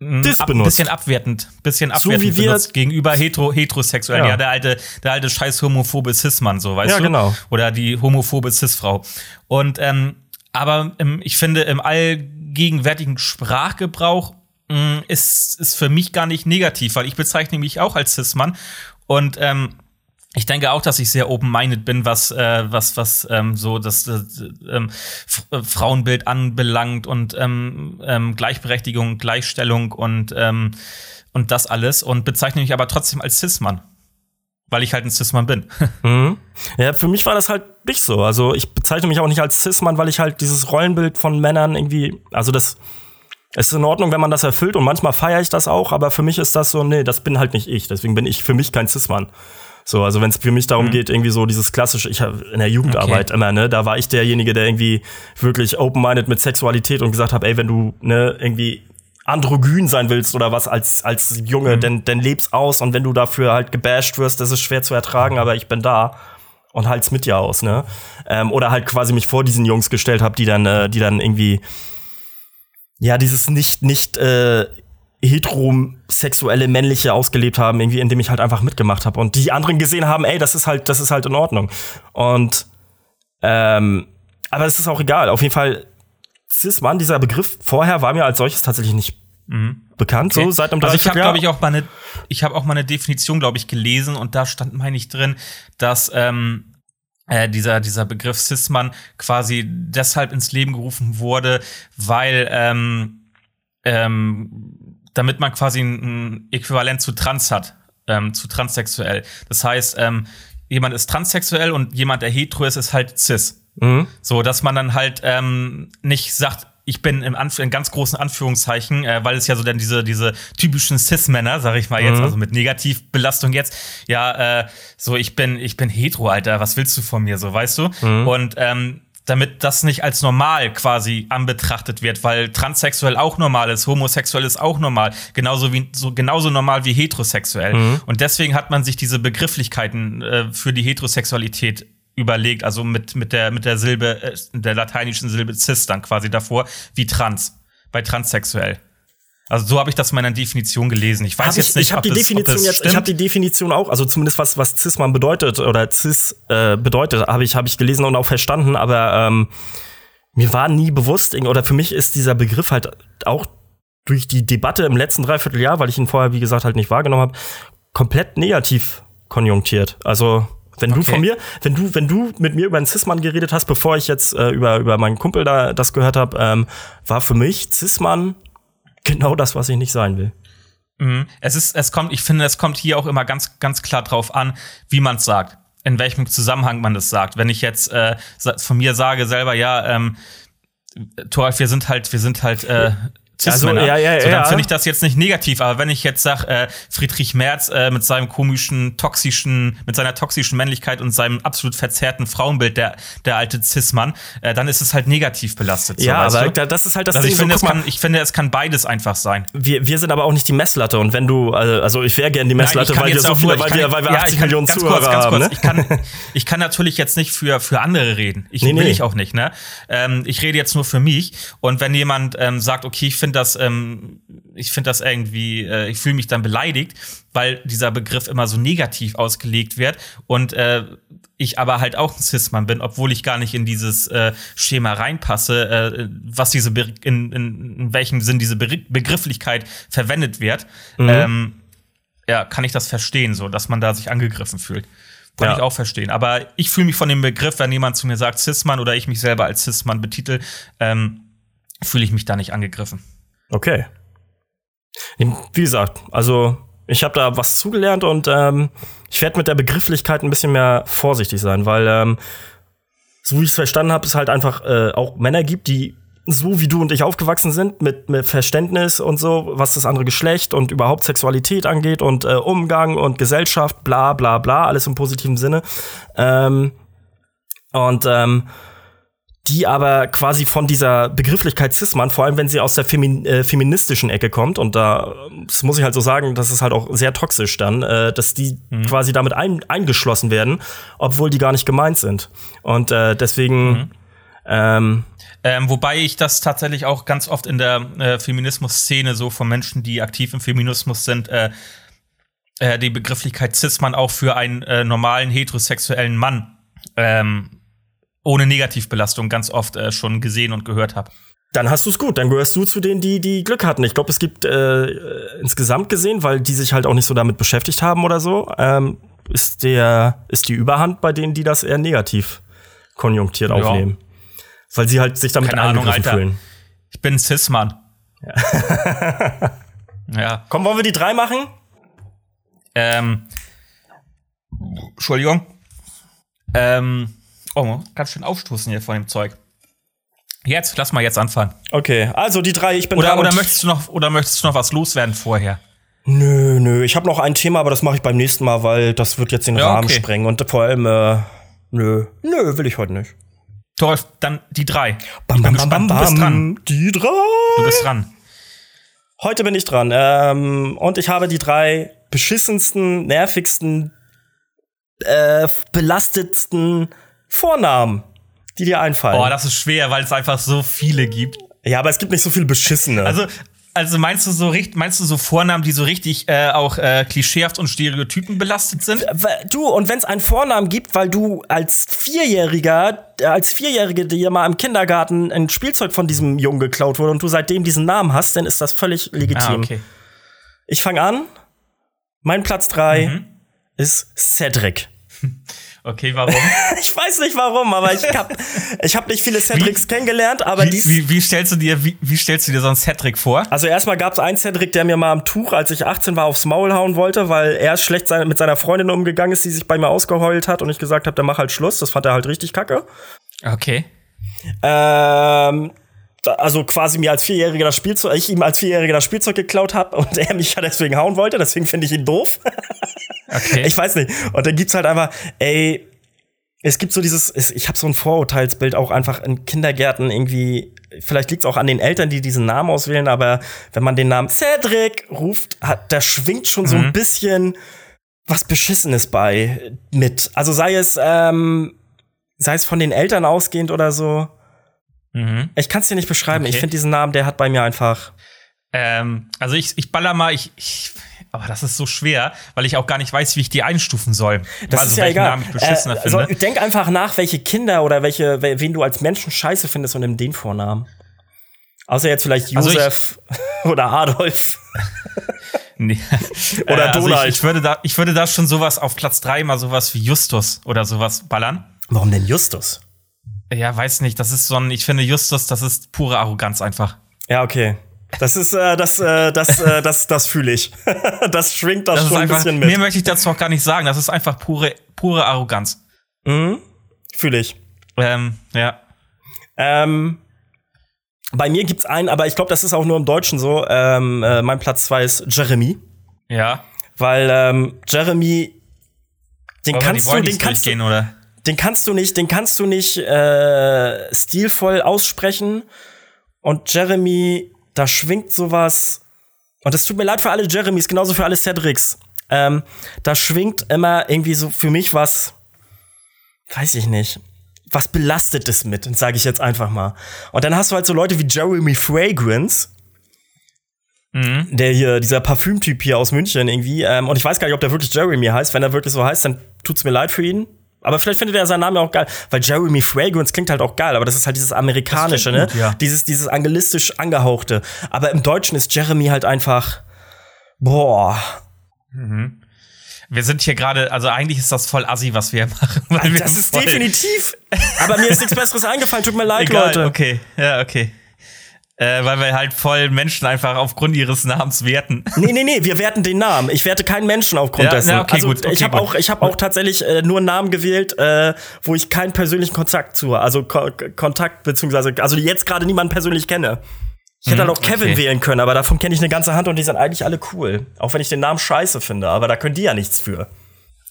das ab, benutzt. bisschen abwertend, bisschen abwertend so benutzt gegenüber hetero, heterosexuellen. Ja. ja. der alte, der alte scheiß homophobe Cis-Mann, so, weißt ja, du? Ja, genau. Oder die homophobe Cis-Frau. Und, ähm, aber ähm, ich finde, im allgegenwärtigen Sprachgebrauch mh, mm, ist, ist für mich gar nicht negativ, weil ich bezeichne mich auch als Cis-Mann. Und, ähm, ich denke auch, dass ich sehr open-minded bin, was äh, was was ähm, so das, ähm, äh, Frauenbild anbelangt und ähm, ähm, Gleichberechtigung, Gleichstellung und ähm, und das alles und bezeichne mich aber trotzdem als Cis-Mann, weil ich halt ein Cis-Mann bin. (laughs) Mhm. Ja, für mich war das halt nicht so. Also ich bezeichne mich auch nicht als Cis-Mann, weil ich halt dieses Rollenbild von Männern irgendwie, also das es ist in Ordnung, wenn man das erfüllt und manchmal feiere ich das auch, aber für mich ist das so, nee, das bin halt nicht ich. Deswegen bin ich für mich kein Cis-Mann. So, also wenn es für mich darum mhm. geht, irgendwie so dieses klassische, ich habe in der Jugendarbeit okay. immer, ne, da war ich derjenige, der irgendwie wirklich open-minded mit Sexualität und gesagt habe, ey, wenn du ne irgendwie androgyn sein willst oder was als als Junge, mhm. dann dann leb's aus und wenn du dafür halt gebasht wirst, das ist schwer zu ertragen, aber ich bin da und halt's mit dir aus, ne? Ähm, oder halt quasi mich vor diesen Jungs gestellt habe, die dann äh, die dann irgendwie ja, dieses nicht nicht äh, heterosexuelle männliche ausgelebt haben, irgendwie, indem ich halt einfach mitgemacht habe und die anderen gesehen haben, ey, das ist halt, das ist halt in Ordnung. Und ähm, aber es ist auch egal. Auf jeden Fall, Cis-Mann, dieser Begriff vorher war mir als solches tatsächlich nicht mhm. bekannt, okay. so seit einem Also ich habe, glaube ich, auch mal eine, ich habe auch mal eine Definition, glaube ich, gelesen und da stand, meine ich, drin, dass ähm, äh, dieser, dieser Begriff Cis-Mann quasi deshalb ins Leben gerufen wurde, weil ähm, ähm, damit man quasi ein, Äquivalent zu trans hat, ähm, zu transsexuell. Das heißt, ähm, jemand ist transsexuell und jemand, der hetero ist, ist halt cis. Mhm. So, dass man dann halt ähm, nicht sagt, ich bin im Anf in ganz großen Anführungszeichen, äh, weil es ja so dann diese, diese typischen Cis-Männer, sag ich mal jetzt, mhm. also mit Negativbelastung jetzt, ja, äh, so ich bin, ich bin hetero, Alter, was willst du von mir, so, weißt du? Mhm. Und ähm, damit das nicht als normal quasi anbetrachtet wird, weil transsexuell auch normal ist, homosexuell ist auch normal, genauso wie so genauso normal wie heterosexuell. Mhm. Und deswegen hat man sich diese Begrifflichkeiten äh, für die Heterosexualität überlegt, also mit mit der mit der Silbe äh, der lateinischen Silbe cis dann quasi davor wie trans bei transsexuell. Also so habe ich das in meiner Definition gelesen. Ich weiß hab jetzt ich, nicht, ich habe die Definition jetzt, ich habe die Definition auch, also zumindest was was Cis-Mann bedeutet oder Cis äh, bedeutet, habe ich habe ich gelesen und auch verstanden, aber ähm, mir war nie bewusst oder für mich ist dieser Begriff halt auch durch die Debatte im letzten Dreivierteljahr, weil ich ihn vorher wie gesagt halt nicht wahrgenommen habe, komplett negativ konjunktiert. Also wenn okay. du von mir, wenn du, wenn du mit mir über einen Cis-Mann geredet hast, bevor ich jetzt äh, über, über meinen Kumpel da das gehört habe, ähm, war für mich Cis-Mann genau das, was ich nicht sein will. Mhm. Es ist, es kommt, ich finde, es kommt hier auch immer ganz, ganz klar drauf an, wie man es sagt, in welchem Zusammenhang man das sagt. Wenn ich jetzt äh, von mir sage selber, ja, ähm, Thor, wir sind halt, wir sind halt äh, Cis-Männer. Also, ja, ja, so, dann ja. finde ich das jetzt nicht negativ. Aber wenn ich jetzt sage, äh, Friedrich Merz äh, mit seinem komischen, toxischen, mit seiner toxischen Männlichkeit und seinem absolut verzerrten Frauenbild, der, der alte Cis-Mann, äh, dann ist es halt negativ belastet. So, ja, aber du? das ist halt das also Ding. Ich finde, so, kann, ich finde, es kann beides einfach sein. Wir, wir sind aber auch nicht die Messlatte. Und wenn du, also, also ich wäre gern die Messlatte, Nein, weil wir so viele, weil, wir, weil wir 80 ja, Millionen Zuhörer kurz, haben. Kurz, ne? ich, kann, ich kann natürlich jetzt nicht für, für andere reden. Ich nee, will nee. ich auch nicht. Ne? Ähm, ich rede jetzt nur für mich. Und wenn jemand ähm, sagt, okay, ich finde das ähm, ich finde das irgendwie, äh, ich fühle mich dann beleidigt, weil dieser Begriff immer so negativ ausgelegt wird und äh, ich aber halt auch ein Cis-Mann bin, obwohl ich gar nicht in dieses äh, Schema reinpasse, äh, was diese Be in, in, in welchem Sinn diese Be Begrifflichkeit verwendet wird. Mhm. Ähm, ja, kann ich das verstehen, so dass man da sich angegriffen fühlt. Kann ja. ich auch verstehen. Aber ich fühle mich von dem Begriff, wenn jemand zu mir sagt Cis-Mann oder ich mich selber als Cis-Mann betitel, ähm, fühle ich mich da nicht angegriffen. Okay. Wie gesagt, also ich habe da was zugelernt und ähm, ich werde mit der Begrifflichkeit ein bisschen mehr vorsichtig sein, weil ähm, so wie ich es verstanden habe, es halt einfach äh, auch Männer gibt, die so wie du und ich aufgewachsen sind, mit, mit Verständnis und so, was das andere Geschlecht und überhaupt Sexualität angeht und äh, Umgang und Gesellschaft, bla bla bla, alles im positiven Sinne. Ähm, und ähm, die aber quasi von dieser Begrifflichkeit Cis-Mann, vor allem wenn sie aus der Femin äh, feministischen Ecke kommt, und da das muss ich halt so sagen, das ist halt auch sehr toxisch dann, äh, dass die mhm. quasi damit ein eingeschlossen werden, obwohl die gar nicht gemeint sind. Und äh, deswegen mhm. ähm, ähm, wobei ich das tatsächlich auch ganz oft in der äh, Feminismus-Szene so von Menschen, die aktiv im Feminismus sind, äh, äh, die Begrifflichkeit Cis-Mann auch für einen äh, normalen heterosexuellen Mann ähm, ohne Negativbelastung ganz oft äh, schon gesehen und gehört habe. Dann hast du es gut. Dann gehörst du zu denen, die die Glück hatten. Ich glaube, es gibt äh, insgesamt gesehen, weil die sich halt auch nicht so damit beschäftigt haben oder so, ähm, ist der ist die Überhand bei denen, die das eher negativ konjunktiert ja. aufnehmen, weil sie halt sich damit Keine Ahnung, Alter. fühlen. Ich bin Cis-Mann. Ja. ja. (laughs) Komm, wollen wir die drei machen? Ähm. Entschuldigung. Ähm. Oh, ganz schön aufstoßen hier von dem Zeug. Jetzt, lass mal jetzt anfangen. Okay, also die drei, ich bin oder, oder möchtest du noch Oder möchtest du noch was loswerden vorher? Nö, nö, ich habe noch ein Thema, aber das mache ich beim nächsten Mal, weil das wird jetzt den ja, Rahmen okay. sprengen. Und vor allem, äh, nö, nö, will ich heute nicht. Toll, dann die drei. Bam, bam, bam, bam, du bist dran. Die drei. Du bist dran. Heute bin ich dran. Ähm, und ich habe die drei beschissensten, nervigsten, äh, belastetsten Vornamen, die dir einfallen. Boah, das ist schwer, weil es einfach so viele gibt. Ja, aber es gibt nicht so viele beschissene. Also, also meinst du so meinst du so Vornamen, die so richtig äh, auch äh, klischeehaft und Stereotypen belastet sind? Du und wenn es einen Vornamen gibt, weil du als Vierjähriger, äh, als Vierjährige dir mal im Kindergarten ein Spielzeug von diesem Jungen geklaut wurde und du seitdem diesen Namen hast, dann ist das völlig legitim. Ah, okay. Ich fange an. Mein Platz drei mhm. ist Cedric. Okay, warum? (laughs) ich weiß nicht warum, aber ich habe ich hab nicht viele Cedrics wie, kennengelernt, aber wie, wie, wie, stellst du dir wie, wie stellst du dir so einen Cedric vor? Also erstmal gab es einen Cedric, der mir mal am Tuch, als ich 18 war, aufs Maul hauen wollte, weil er schlecht sein, mit seiner Freundin umgegangen ist, die sich bei mir ausgeheult hat und ich gesagt habe, der mach halt Schluss. Das fand er halt richtig kacke. Okay. Ähm, also quasi mir als Vierjähriger das Spielzeug, ich ihm als Vierjähriger das Spielzeug geklaut habe und (laughs) er mich ja deswegen hauen wollte, deswegen finde ich ihn doof. (laughs) okay. Ich weiß nicht. Und dann gibt's halt einfach, ey, es gibt so dieses, ich habe so ein Vorurteilsbild auch einfach in Kindergärten irgendwie. Vielleicht liegt es auch an den Eltern, die diesen Namen auswählen, aber wenn man den Namen Cedric ruft, hat, da schwingt schon mhm. so ein mhm. bisschen was Beschissenes bei mit. Also sei es, ähm, sei es von den Eltern ausgehend oder so. Mhm. Ich kann es dir nicht beschreiben. Okay. Ich finde diesen Namen, der hat bei mir einfach. Ähm, also ich, ich baller mal, ich, ich, aber das ist so schwer, weil ich auch gar nicht weiß, wie ich die einstufen soll. Das also, ist ja egal. Namen ich beschissener äh, finde. Also, denk einfach nach, welche Kinder oder welche, wen du als Menschen scheiße findest und nimm den Vornamen. Außer jetzt vielleicht also Josef also (laughs) oder Adolf. (laughs) nee. (laughs) oder äh, also Donald. Ich, ich, würde da, ich würde da schon sowas auf Platz 3 mal sowas wie Justus oder sowas ballern. Warum denn Justus? Ja, weiß nicht. Das ist so ein, ich finde Justus, das ist pure Arroganz einfach. Ja, okay. Das ist, äh, das, äh, das, äh, das, das fühle ich. (laughs) das schwingt das, das schon einfach, ein bisschen mit. Mehr möchte ich dazu auch gar nicht sagen. Das ist einfach pure, pure Arroganz. Mhm. Fühle ich. Ähm, ja. Ähm, bei mir gibt's einen, aber ich glaube, das ist auch nur im Deutschen so. Ähm, äh, mein Platz zwei ist Jeremy. Ja. Weil ähm, Jeremy, den Aber kannst du, den kannst du, oder? Den kannst du nicht, den kannst du nicht äh, stilvoll aussprechen. Und Jeremy, da schwingt sowas. Und es tut mir leid für alle Jeremys, genauso für alle Cedrics. Ähm, da schwingt immer irgendwie so für mich was, weiß ich nicht, was Belastetes mit, sage ich jetzt einfach mal. Und dann hast du halt so Leute wie Jeremy Fragrance, Mhm. Der hier, dieser Parfümtyp hier aus München irgendwie. Ähm, und ich weiß gar nicht, ob der wirklich Jeremy heißt. Wenn er wirklich so heißt, dann tut's mir leid für ihn. Aber vielleicht findet er seinen Namen auch geil, weil Jeremy Fragrance klingt halt auch geil, aber das ist halt dieses amerikanische, ne? Gut, ja. Dieses, dieses angelistisch angehauchte. Aber im Deutschen ist Jeremy halt einfach, boah. Mhm. Wir sind hier gerade, also eigentlich ist das voll assi, was wir (laughs) machen. Weil das ist definitiv. Aber mir ist nichts Besseres eingefallen, tut mir leid, Egal, Leute. Okay, ja, okay äh, weil wir halt voll Menschen einfach aufgrund ihres Namens werten. (laughs) Nee, nee, nee, wir werten den Namen. Ich werte keinen Menschen aufgrund ja, dessen. Ja, okay, also gut, okay, ich habe auch, ich hab auch tatsächlich äh, nur einen Namen gewählt, äh, wo ich keinen persönlichen Kontakt zu, also Ko Kontakt beziehungsweise, also jetzt gerade niemanden persönlich kenne. Ich hätte mhm, halt auch Kevin okay. wählen können, aber davon kenne ich eine ganze Hand und die sind eigentlich alle cool. Auch wenn ich den Namen scheiße finde, aber da können die ja nichts für.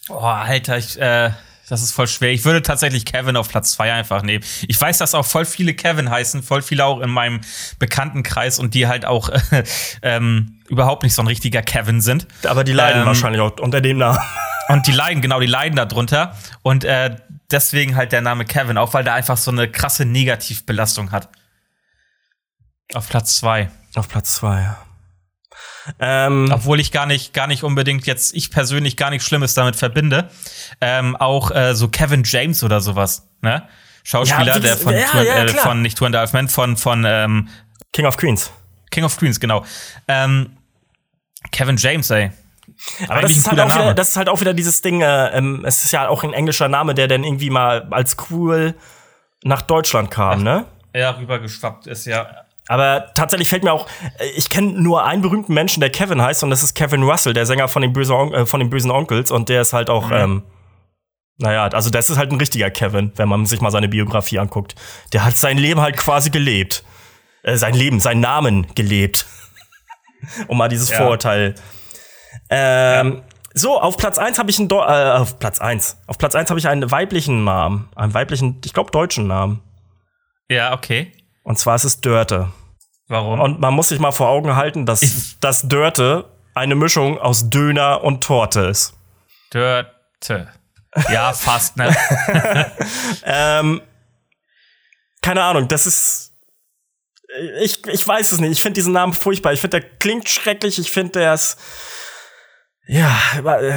Oh, Alter, ich, äh, das ist voll schwer. Ich würde tatsächlich Kevin auf Platz zwei einfach nehmen. Ich weiß, dass auch voll viele Kevin heißen, voll viele auch in meinem Bekanntenkreis und die halt auch äh, (laughs) ähm, überhaupt nicht so ein richtiger Kevin sind. Aber die leiden ähm, wahrscheinlich auch unter dem Namen. (laughs) Und die leiden, genau, die leiden darunter. Und äh, deswegen halt der Name Kevin, auch weil der einfach so eine krasse Negativbelastung hat. Auf Platz zwei. Auf Platz zwei, ja. Ähm, Obwohl ich gar nicht, gar nicht unbedingt jetzt, ich persönlich gar nichts Schlimmes damit verbinde. Ähm, auch äh, so Kevin James oder sowas, ne? Schauspieler, ja, der von, ja, ja, äh, von nicht Two and a Half Men, von, von ähm, King of Queens. King of Queens, genau. Ähm, Kevin James, ey. Aber das ist, halt auch wieder, das ist halt auch wieder dieses Ding, äh, ähm, es ist ja auch ein englischer Name, der dann irgendwie mal als cool nach Deutschland kam, ne? Ja, rübergeschwappt ist, ja. Aber tatsächlich fällt mir auch, äh, ich kenne nur einen berühmten Menschen, der Kevin heißt, und das ist Kevin Russell, der Sänger von den, böse, äh, von den bösen Onkels. Und der ist halt auch, mhm. ähm, naja, also das ist halt ein richtiger Kevin, wenn man sich mal seine Biografie anguckt. Der hat sein Leben halt quasi gelebt. Äh, sein Leben, seinen Namen gelebt. (laughs) um mal dieses ja. Vorurteil. Ähm, ja. So, auf Platz 1 habe ich einen, Do äh, auf Platz 1. Auf Platz 1 habe ich einen weiblichen Namen. Einen weiblichen, ich glaube, deutschen Namen. Ja, okay. Und zwar ist es Dörte. Warum? Und man muss sich mal vor Augen halten, dass das Dörte eine Mischung aus Döner und Torte ist. Dörte. Ja, fast, ne? (laughs) ähm, keine Ahnung, das ist. Ich, ich weiß es nicht. Ich finde diesen Namen furchtbar. Ich finde, der klingt schrecklich. Ich finde, der ist. Ja,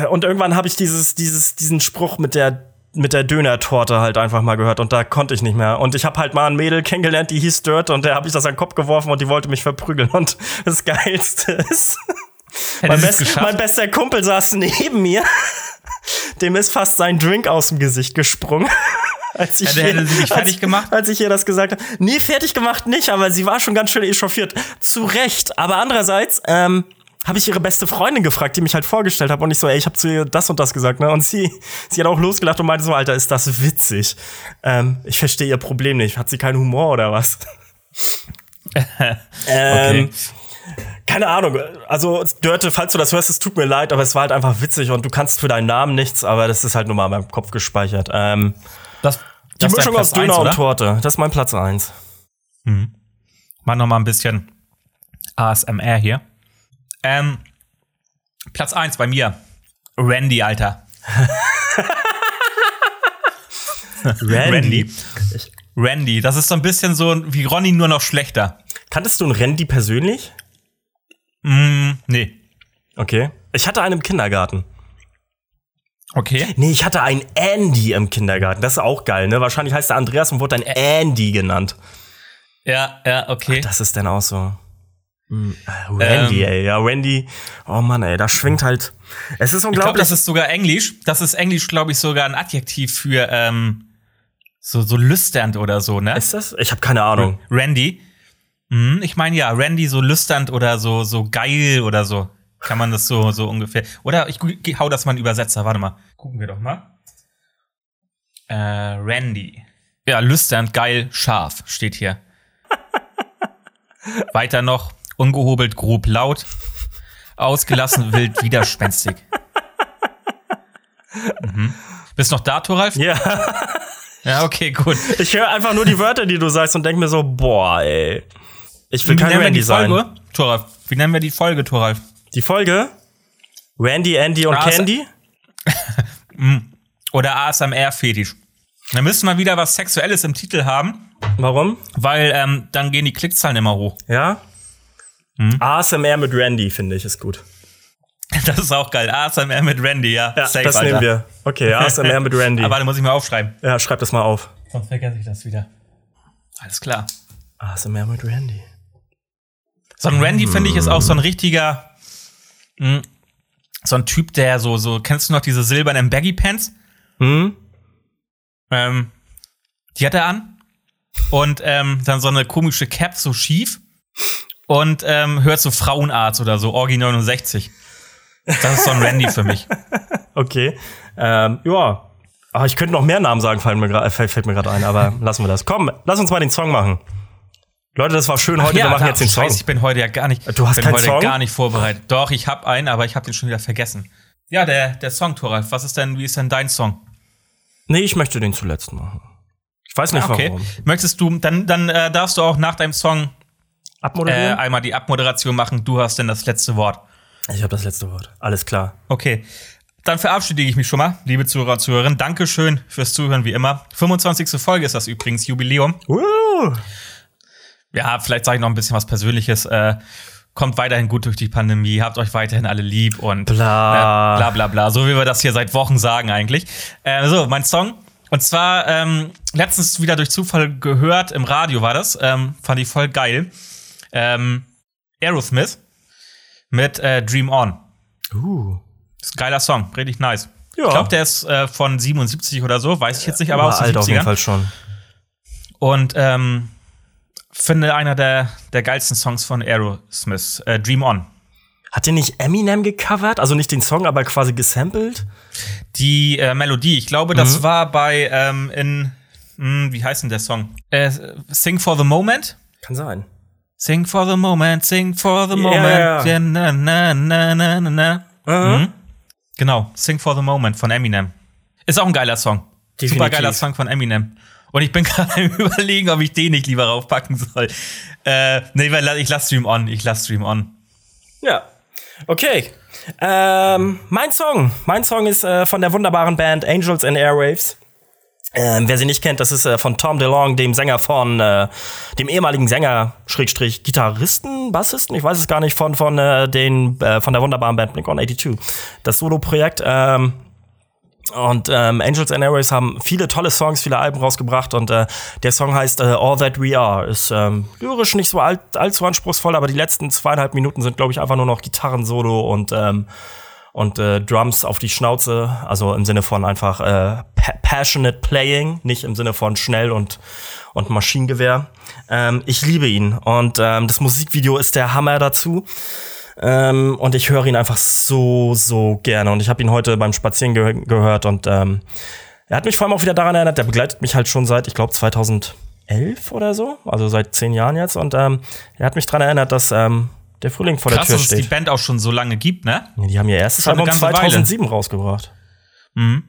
und irgendwann habe ich dieses, dieses, diesen Spruch mit der mit der Döner-Torte halt einfach mal gehört und da konnte ich nicht mehr. Und ich habe halt mal ein Mädel kennengelernt, die hieß Dirt und der habe ich das an den Kopf geworfen und die wollte mich verprügeln. Und (laughs) das Geilste ist, mein, best, mein, bester Kumpel saß neben mir. Dem ist fast sein Drink aus dem Gesicht gesprungen. (laughs) Als ich, ja, hätte sie nicht fertig gemacht? Als ich ihr das gesagt habe. Nee, fertig gemacht nicht, aber sie war schon ganz schön echauffiert. Zu Recht. Aber andererseits, ähm, habe ich ihre beste Freundin gefragt, die mich halt vorgestellt hat und ich so, ey, ich habe zu ihr das und das gesagt, ne? Und sie, sie hat auch losgelacht und meinte so, Alter, ist das witzig. Ähm, ich verstehe ihr Problem nicht. Hat sie keinen Humor oder was? (laughs) ähm, okay. keine Ahnung. Also, Dörte, falls du das hörst, es tut mir leid, aber es war halt einfach witzig und du kannst für deinen Namen nichts, aber das ist halt nur mal in meinem Kopf gespeichert. Ähm, das, die das Mischung aus Döner 1, und Torte, das ist mein Platz 1. Mhm. Mal noch mal ein bisschen ASMR hier. Ähm, Platz 1 bei mir. Randy, Alter. Randy. Randy. Randy. Das ist so ein bisschen so wie Ronny, nur noch schlechter. Kanntest du einen Randy persönlich? Mm, nee. Okay. Ich hatte einen im Kindergarten. Okay. Nee, ich hatte einen Andy im Kindergarten. Das ist auch geil, ne? Wahrscheinlich heißt er Andreas und wurde dann Andy genannt. Ja, ja, okay. Ach, das ist dann auch so. Äh, Randy, ähm, ey, ja, Randy. Oh Mann, ey, da schwingt halt. Es ist unglaublich. Ich glaube, das ist sogar Englisch. Das ist Englisch, glaube ich, sogar ein Adjektiv für ähm, so, so lüsternd oder so, ne? Ist das? Ich habe keine Ahnung. Randy. Hm, ich meine ja, Randy so lüsternd oder so, so geil oder so. Kann man das so, so ungefähr. Oder ich hau das mal in Übersetzer. Warte mal. Gucken wir doch mal. Äh, Randy. Ja, lüsternd, geil, scharf steht hier. (laughs) Weiter noch ungehobelt, grob, laut, ausgelassen, (laughs) wild, widerspenstig. Mhm. Bist noch da, Thoralf? Ja. Ja, okay, gut. Ich höre einfach nur die Wörter, die du sagst und denke mir so, boah, ey. Ich will wie kein Randy sein. Folge? Thoralf, wie nennen wir die Folge, Thoralf? Die Folge? Randy, Andy und AS Candy? (laughs) Mm. Oder ASMR-Fetisch. Dann müssen wir wieder was Sexuelles im Titel haben. Warum? Weil ähm, dann gehen die Klickzahlen immer hoch. Ja? Hm? ASMR mit Randy, finde ich, ist gut. (laughs) Das ist auch geil. ASMR mit Randy, ja. ja Safe, das Alter. nehmen wir. Okay, ASMR mit Randy. (laughs) Aber warte, muss ich mal aufschreiben. Ja, schreib das mal auf. Sonst vergesse ich das wieder. Alles klar. ASMR mit Randy. So ein Randy, finde ich, ist auch so ein richtiger, mh, hm, so ein Typ, der so, so, kennst du noch diese silbernen Baggy Pants? Hm? Ähm, die hat er an. Und ähm, dann so eine komische Cap, so schief und ähm, hört so Frauenarzt oder so, Orgi 69. Das ist so ein Randy für mich. (laughs) Okay. Ähm, ja. Aber ich könnte noch mehr Namen sagen, fällt mir gerade ein, aber lassen wir das. Komm, lass uns mal den Song machen. Leute, das war schön heute. Ja, wir machen jetzt den Song. Scheiße, ich bin heute ja gar nicht, du hast bin keinen heute Song? gar nicht vorbereitet. Doch, ich habe einen, aber ich habe den schon wieder vergessen. Ja, der, der Song, Thoralf. Was ist denn, wie ist denn dein Song? Nee, ich möchte den zuletzt machen. Ich weiß nicht ah, okay. warum. Möchtest du, dann, dann äh, darfst du auch nach deinem Song Abmoderieren? Äh, einmal die Abmoderation machen. Du hast denn das letzte Wort. Ich habe das letzte Wort. Alles klar. Okay. Dann verabschiede ich mich schon mal, liebe Zuhörer und Zuhörerinnen. Dankeschön fürs Zuhören, wie immer. 25. Folge ist das übrigens, Jubiläum. Uh. Ja, vielleicht sage ich noch ein bisschen was Persönliches. Äh, kommt weiterhin gut durch die Pandemie, habt euch weiterhin alle lieb und bla äh, bla bla bla. So wie wir das hier seit Wochen sagen eigentlich. Äh, so, mein Song und zwar ähm, letztens wieder durch Zufall gehört, im Radio war das. Ähm, fand ich voll geil. Ähm, Aerosmith mit äh, Dream On. Uh. ist ein geiler Song, richtig nice. Ja. Ich glaube, der ist äh, von 77 oder so, weiß ich jetzt nicht, aber aus den alt 70ern. auf jeden Fall schon. Und ähm, finde einer der, der geilsten Songs von Aerosmith, äh, Dream On. Hat der nicht Eminem gecovert? Also nicht den Song, aber quasi gesampelt? Die äh, Melodie, ich glaube, das mhm. war bei ähm, in mh, hm, wie heißt denn der Song? Äh, Sing for the Moment? Kann sein. Sing for the moment, sing for the moment. Yeah. Yeah, na, na, na, na, na. -huh. mhm. Genau, Sing for the Moment von Eminem. Ist auch ein geiler Song. Definitiv. Super geiler Song von Eminem. Und ich bin (laughs) gerade im Überlegen, ob ich den nicht lieber raufpacken soll. Äh, nee, ich lass Stream on. Ich lass Stream on. Ja. Okay. Ähm, mein Song. Mein Song ist äh, von der wunderbaren Band Angels and Airwaves. Ähm, wer sie nicht kennt, das ist äh, von Tom DeLong, dem Sänger von, äh, dem ehemaligen Sänger, Schrägstrich, Gitarristen, Bassisten, ich weiß es gar nicht, von, von, äh, den, äh, von der wunderbaren Band Blink-182. Das Solo-Projekt, ähm, und ähm, Angels and Airways haben viele tolle Songs, viele Alben rausgebracht und äh, der Song heißt äh, All That We Are. Ist ähm, lyrisch nicht so alt, allzu anspruchsvoll, aber die letzten zweieinhalb Minuten sind, glaube ich, einfach nur noch Gitarren-Solo und ähm, und äh, Drums auf die Schnauze, also im Sinne von einfach äh, pa passionate playing, nicht im Sinne von schnell und und Maschinengewehr. Ähm, ich liebe ihn und ähm, das Musikvideo ist der Hammer dazu. Ähm, und ich höre ihn einfach so, so gerne. Und ich habe ihn heute beim Spazieren ge gehört und ähm, er hat mich vor allem auch wieder daran erinnert, der begleitet mich halt schon seit, ich glaube, 2011 oder so, also seit zehn Jahren jetzt. Und ähm, er hat mich daran erinnert, dass, ähm, der Frühling vor Krass, der Tür steht. dass es die Band auch schon so lange gibt, ne? Die haben ihr erstes Album 2007 Weile. rausgebracht. Mhm.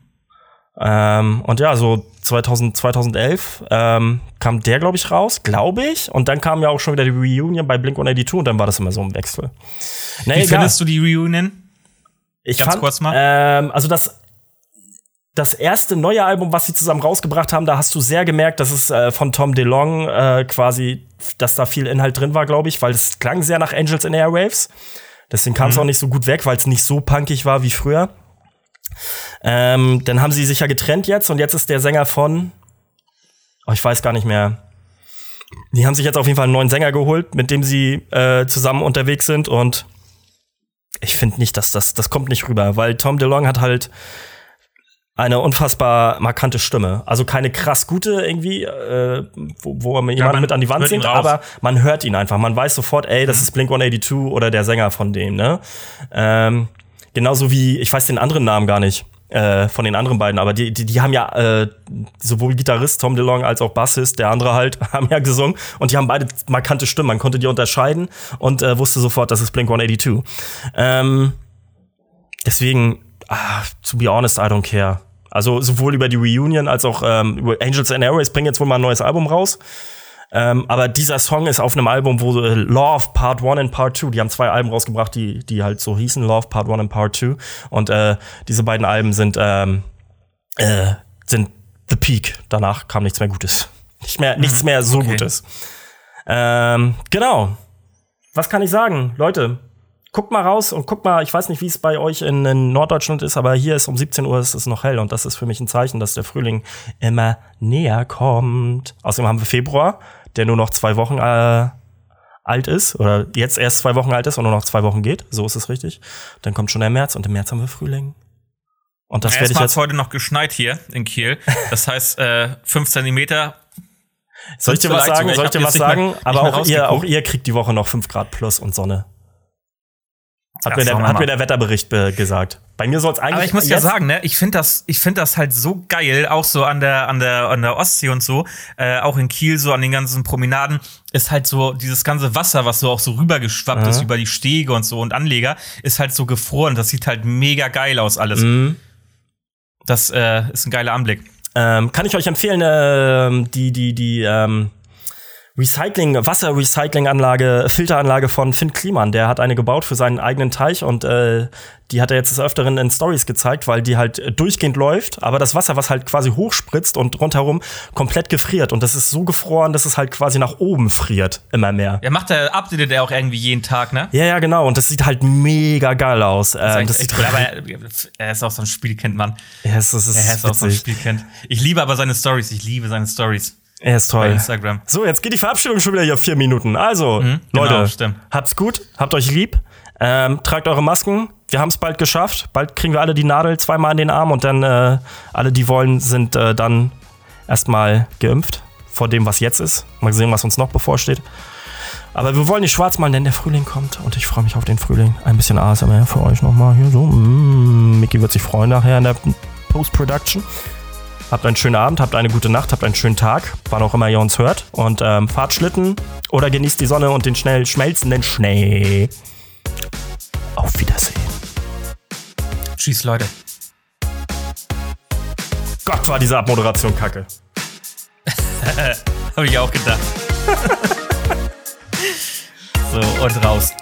Ähm, und ja, so 2000, 2011 ähm, kam der, glaube ich, raus, glaube ich. Und dann kam ja auch schon wieder die Reunion bei Blink 182 und dann war das immer so ein Wechsel. Nee, Wie egal. findest du die Reunion? Ich Ganz fand, kurz mal. Ähm, also das, das erste neue Album, was sie zusammen rausgebracht haben, da hast du sehr gemerkt, dass es äh, von Tom DeLong äh, quasi, dass da viel Inhalt drin war, glaube ich, weil es klang sehr nach Angels in Airwaves. Deswegen kam es mhm. auch nicht so gut weg, weil es nicht so punkig war wie früher. Ähm, dann haben sie sich ja getrennt jetzt und jetzt ist der Sänger von, oh, ich weiß gar nicht mehr. Die haben sich jetzt auf jeden Fall einen neuen Sänger geholt, mit dem sie äh, zusammen unterwegs sind und ich finde nicht, dass das, das kommt nicht rüber, weil Tom DeLong hat halt eine unfassbar markante Stimme. Also keine krass gute irgendwie, äh, wo, wo man jemanden mit an die Wand singt, aber man hört ihn einfach. Man weiß sofort, ey, das mhm. ist Blink 182 oder der Sänger von dem, ne? Ähm, genauso wie, ich weiß den anderen Namen gar nicht äh, von den anderen beiden, aber die, die, die haben ja äh, sowohl Gitarrist Tom DeLong als auch Bassist, der andere halt, (laughs) haben ja gesungen und die haben beide markante Stimmen. Man konnte die unterscheiden und äh, wusste sofort, das ist Blink 182. Ähm, deswegen, ah, to be honest, I don't care. Also sowohl über die Reunion als auch ähm, über Angels and Airways bringen jetzt wohl mal ein neues Album raus. Ähm, aber dieser Song ist auf einem Album, wo äh, Love Part 1 und Part 2, die haben zwei Alben rausgebracht, die, die halt so hießen, Love Part 1 und Part 2. Und äh, diese beiden Alben sind, ähm, äh, sind The Peak. Danach kam nichts mehr Gutes. Nicht mehr, mhm. nichts mehr so okay. Gutes. Ähm, genau. Was kann ich sagen? Leute, guckt mal raus und guckt mal, ich weiß nicht, wie es bei euch in, in, Norddeutschland ist, aber hier ist um 17 Uhr ist es noch hell und das ist für mich ein Zeichen, dass der Frühling immer näher kommt. Außerdem haben wir Februar der nur noch zwei Wochen äh, alt ist oder jetzt erst zwei Wochen alt ist und nur noch zwei Wochen geht. So ist es richtig. Dann kommt schon der März und im März haben wir Frühling. Und das werde ich jetzt heute noch geschneit hier in Kiel. Das heißt, äh, fünf Zentimeter. Soll ich dir was sagen? Soll ich dir was sagen? Mehr, Aber auch ihr, auch ihr kriegt die Woche noch fünf Grad plus und Sonne. Hat, mir der, hat mir der Wetterbericht gesagt. Bei mir soll es eigentlich. Aber ich muss ja sagen, ne, ich finde das, ich finde das halt so geil, auch so an der, an der, an der Ostsee und so, äh, auch in Kiel, so an den ganzen Promenaden, ist halt so dieses ganze Wasser, was so auch so rübergeschwappt mhm. ist über die Stege und so und Anleger, ist halt so gefroren. Das sieht halt mega geil aus alles. Mhm. Das äh, ist ein geiler Anblick. Ähm, kann ich euch empfehlen, äh, die, die, die, ähm Recycling, Wasserrecyclinganlage, Filteranlage von Finn Kliman. Der hat eine gebaut für seinen eigenen Teich und äh, die hat er jetzt des Öfteren in Stories gezeigt, weil die halt durchgehend läuft, aber das Wasser, was halt quasi hochspritzt und rundherum komplett gefriert. Und das ist so gefroren, dass es halt quasi nach oben friert, immer mehr. Er macht er, updatet er auch irgendwie jeden Tag, ne? Ja, ja, genau. Und das sieht halt mega geil aus. Das, ähm, das sieht cool, aber (laughs) er, ist auch so ein Spielkind, Mann. Ja, das ist, das er ist auch so ein Spielkind. Ich liebe aber seine Stories. Ich liebe seine Stories. Er ist toll. Bei Instagram. So, jetzt geht die Verabschiedung schon wieder hier vier Minuten. Also, mhm, Leute, genau, habt's gut, habt euch lieb, ähm, tragt eure Masken. Wir haben es bald geschafft. Bald kriegen wir alle die Nadel zweimal in den Arm und dann äh, alle, die wollen, sind äh, dann erstmal geimpft vor dem, was jetzt ist. Mal sehen, was uns noch bevorsteht. Aber wir wollen nicht schwarz malen, denn der Frühling kommt und ich freue mich auf den Frühling. Ein bisschen ASMR für euch nochmal hier so. Mm, Mickey wird sich freuen nachher in der Post-Production. Habt einen schönen Abend, habt eine gute Nacht, habt einen schönen Tag, wann auch immer ihr uns hört. Und ähm, fahrt Schlitten oder genießt die Sonne und den schnell schmelzenden Schnee. Auf Wiedersehen. Tschüss, Leute. Gott, war diese Abmoderation kacke. (laughs) Hab ich auch gedacht. (laughs) so, und raus.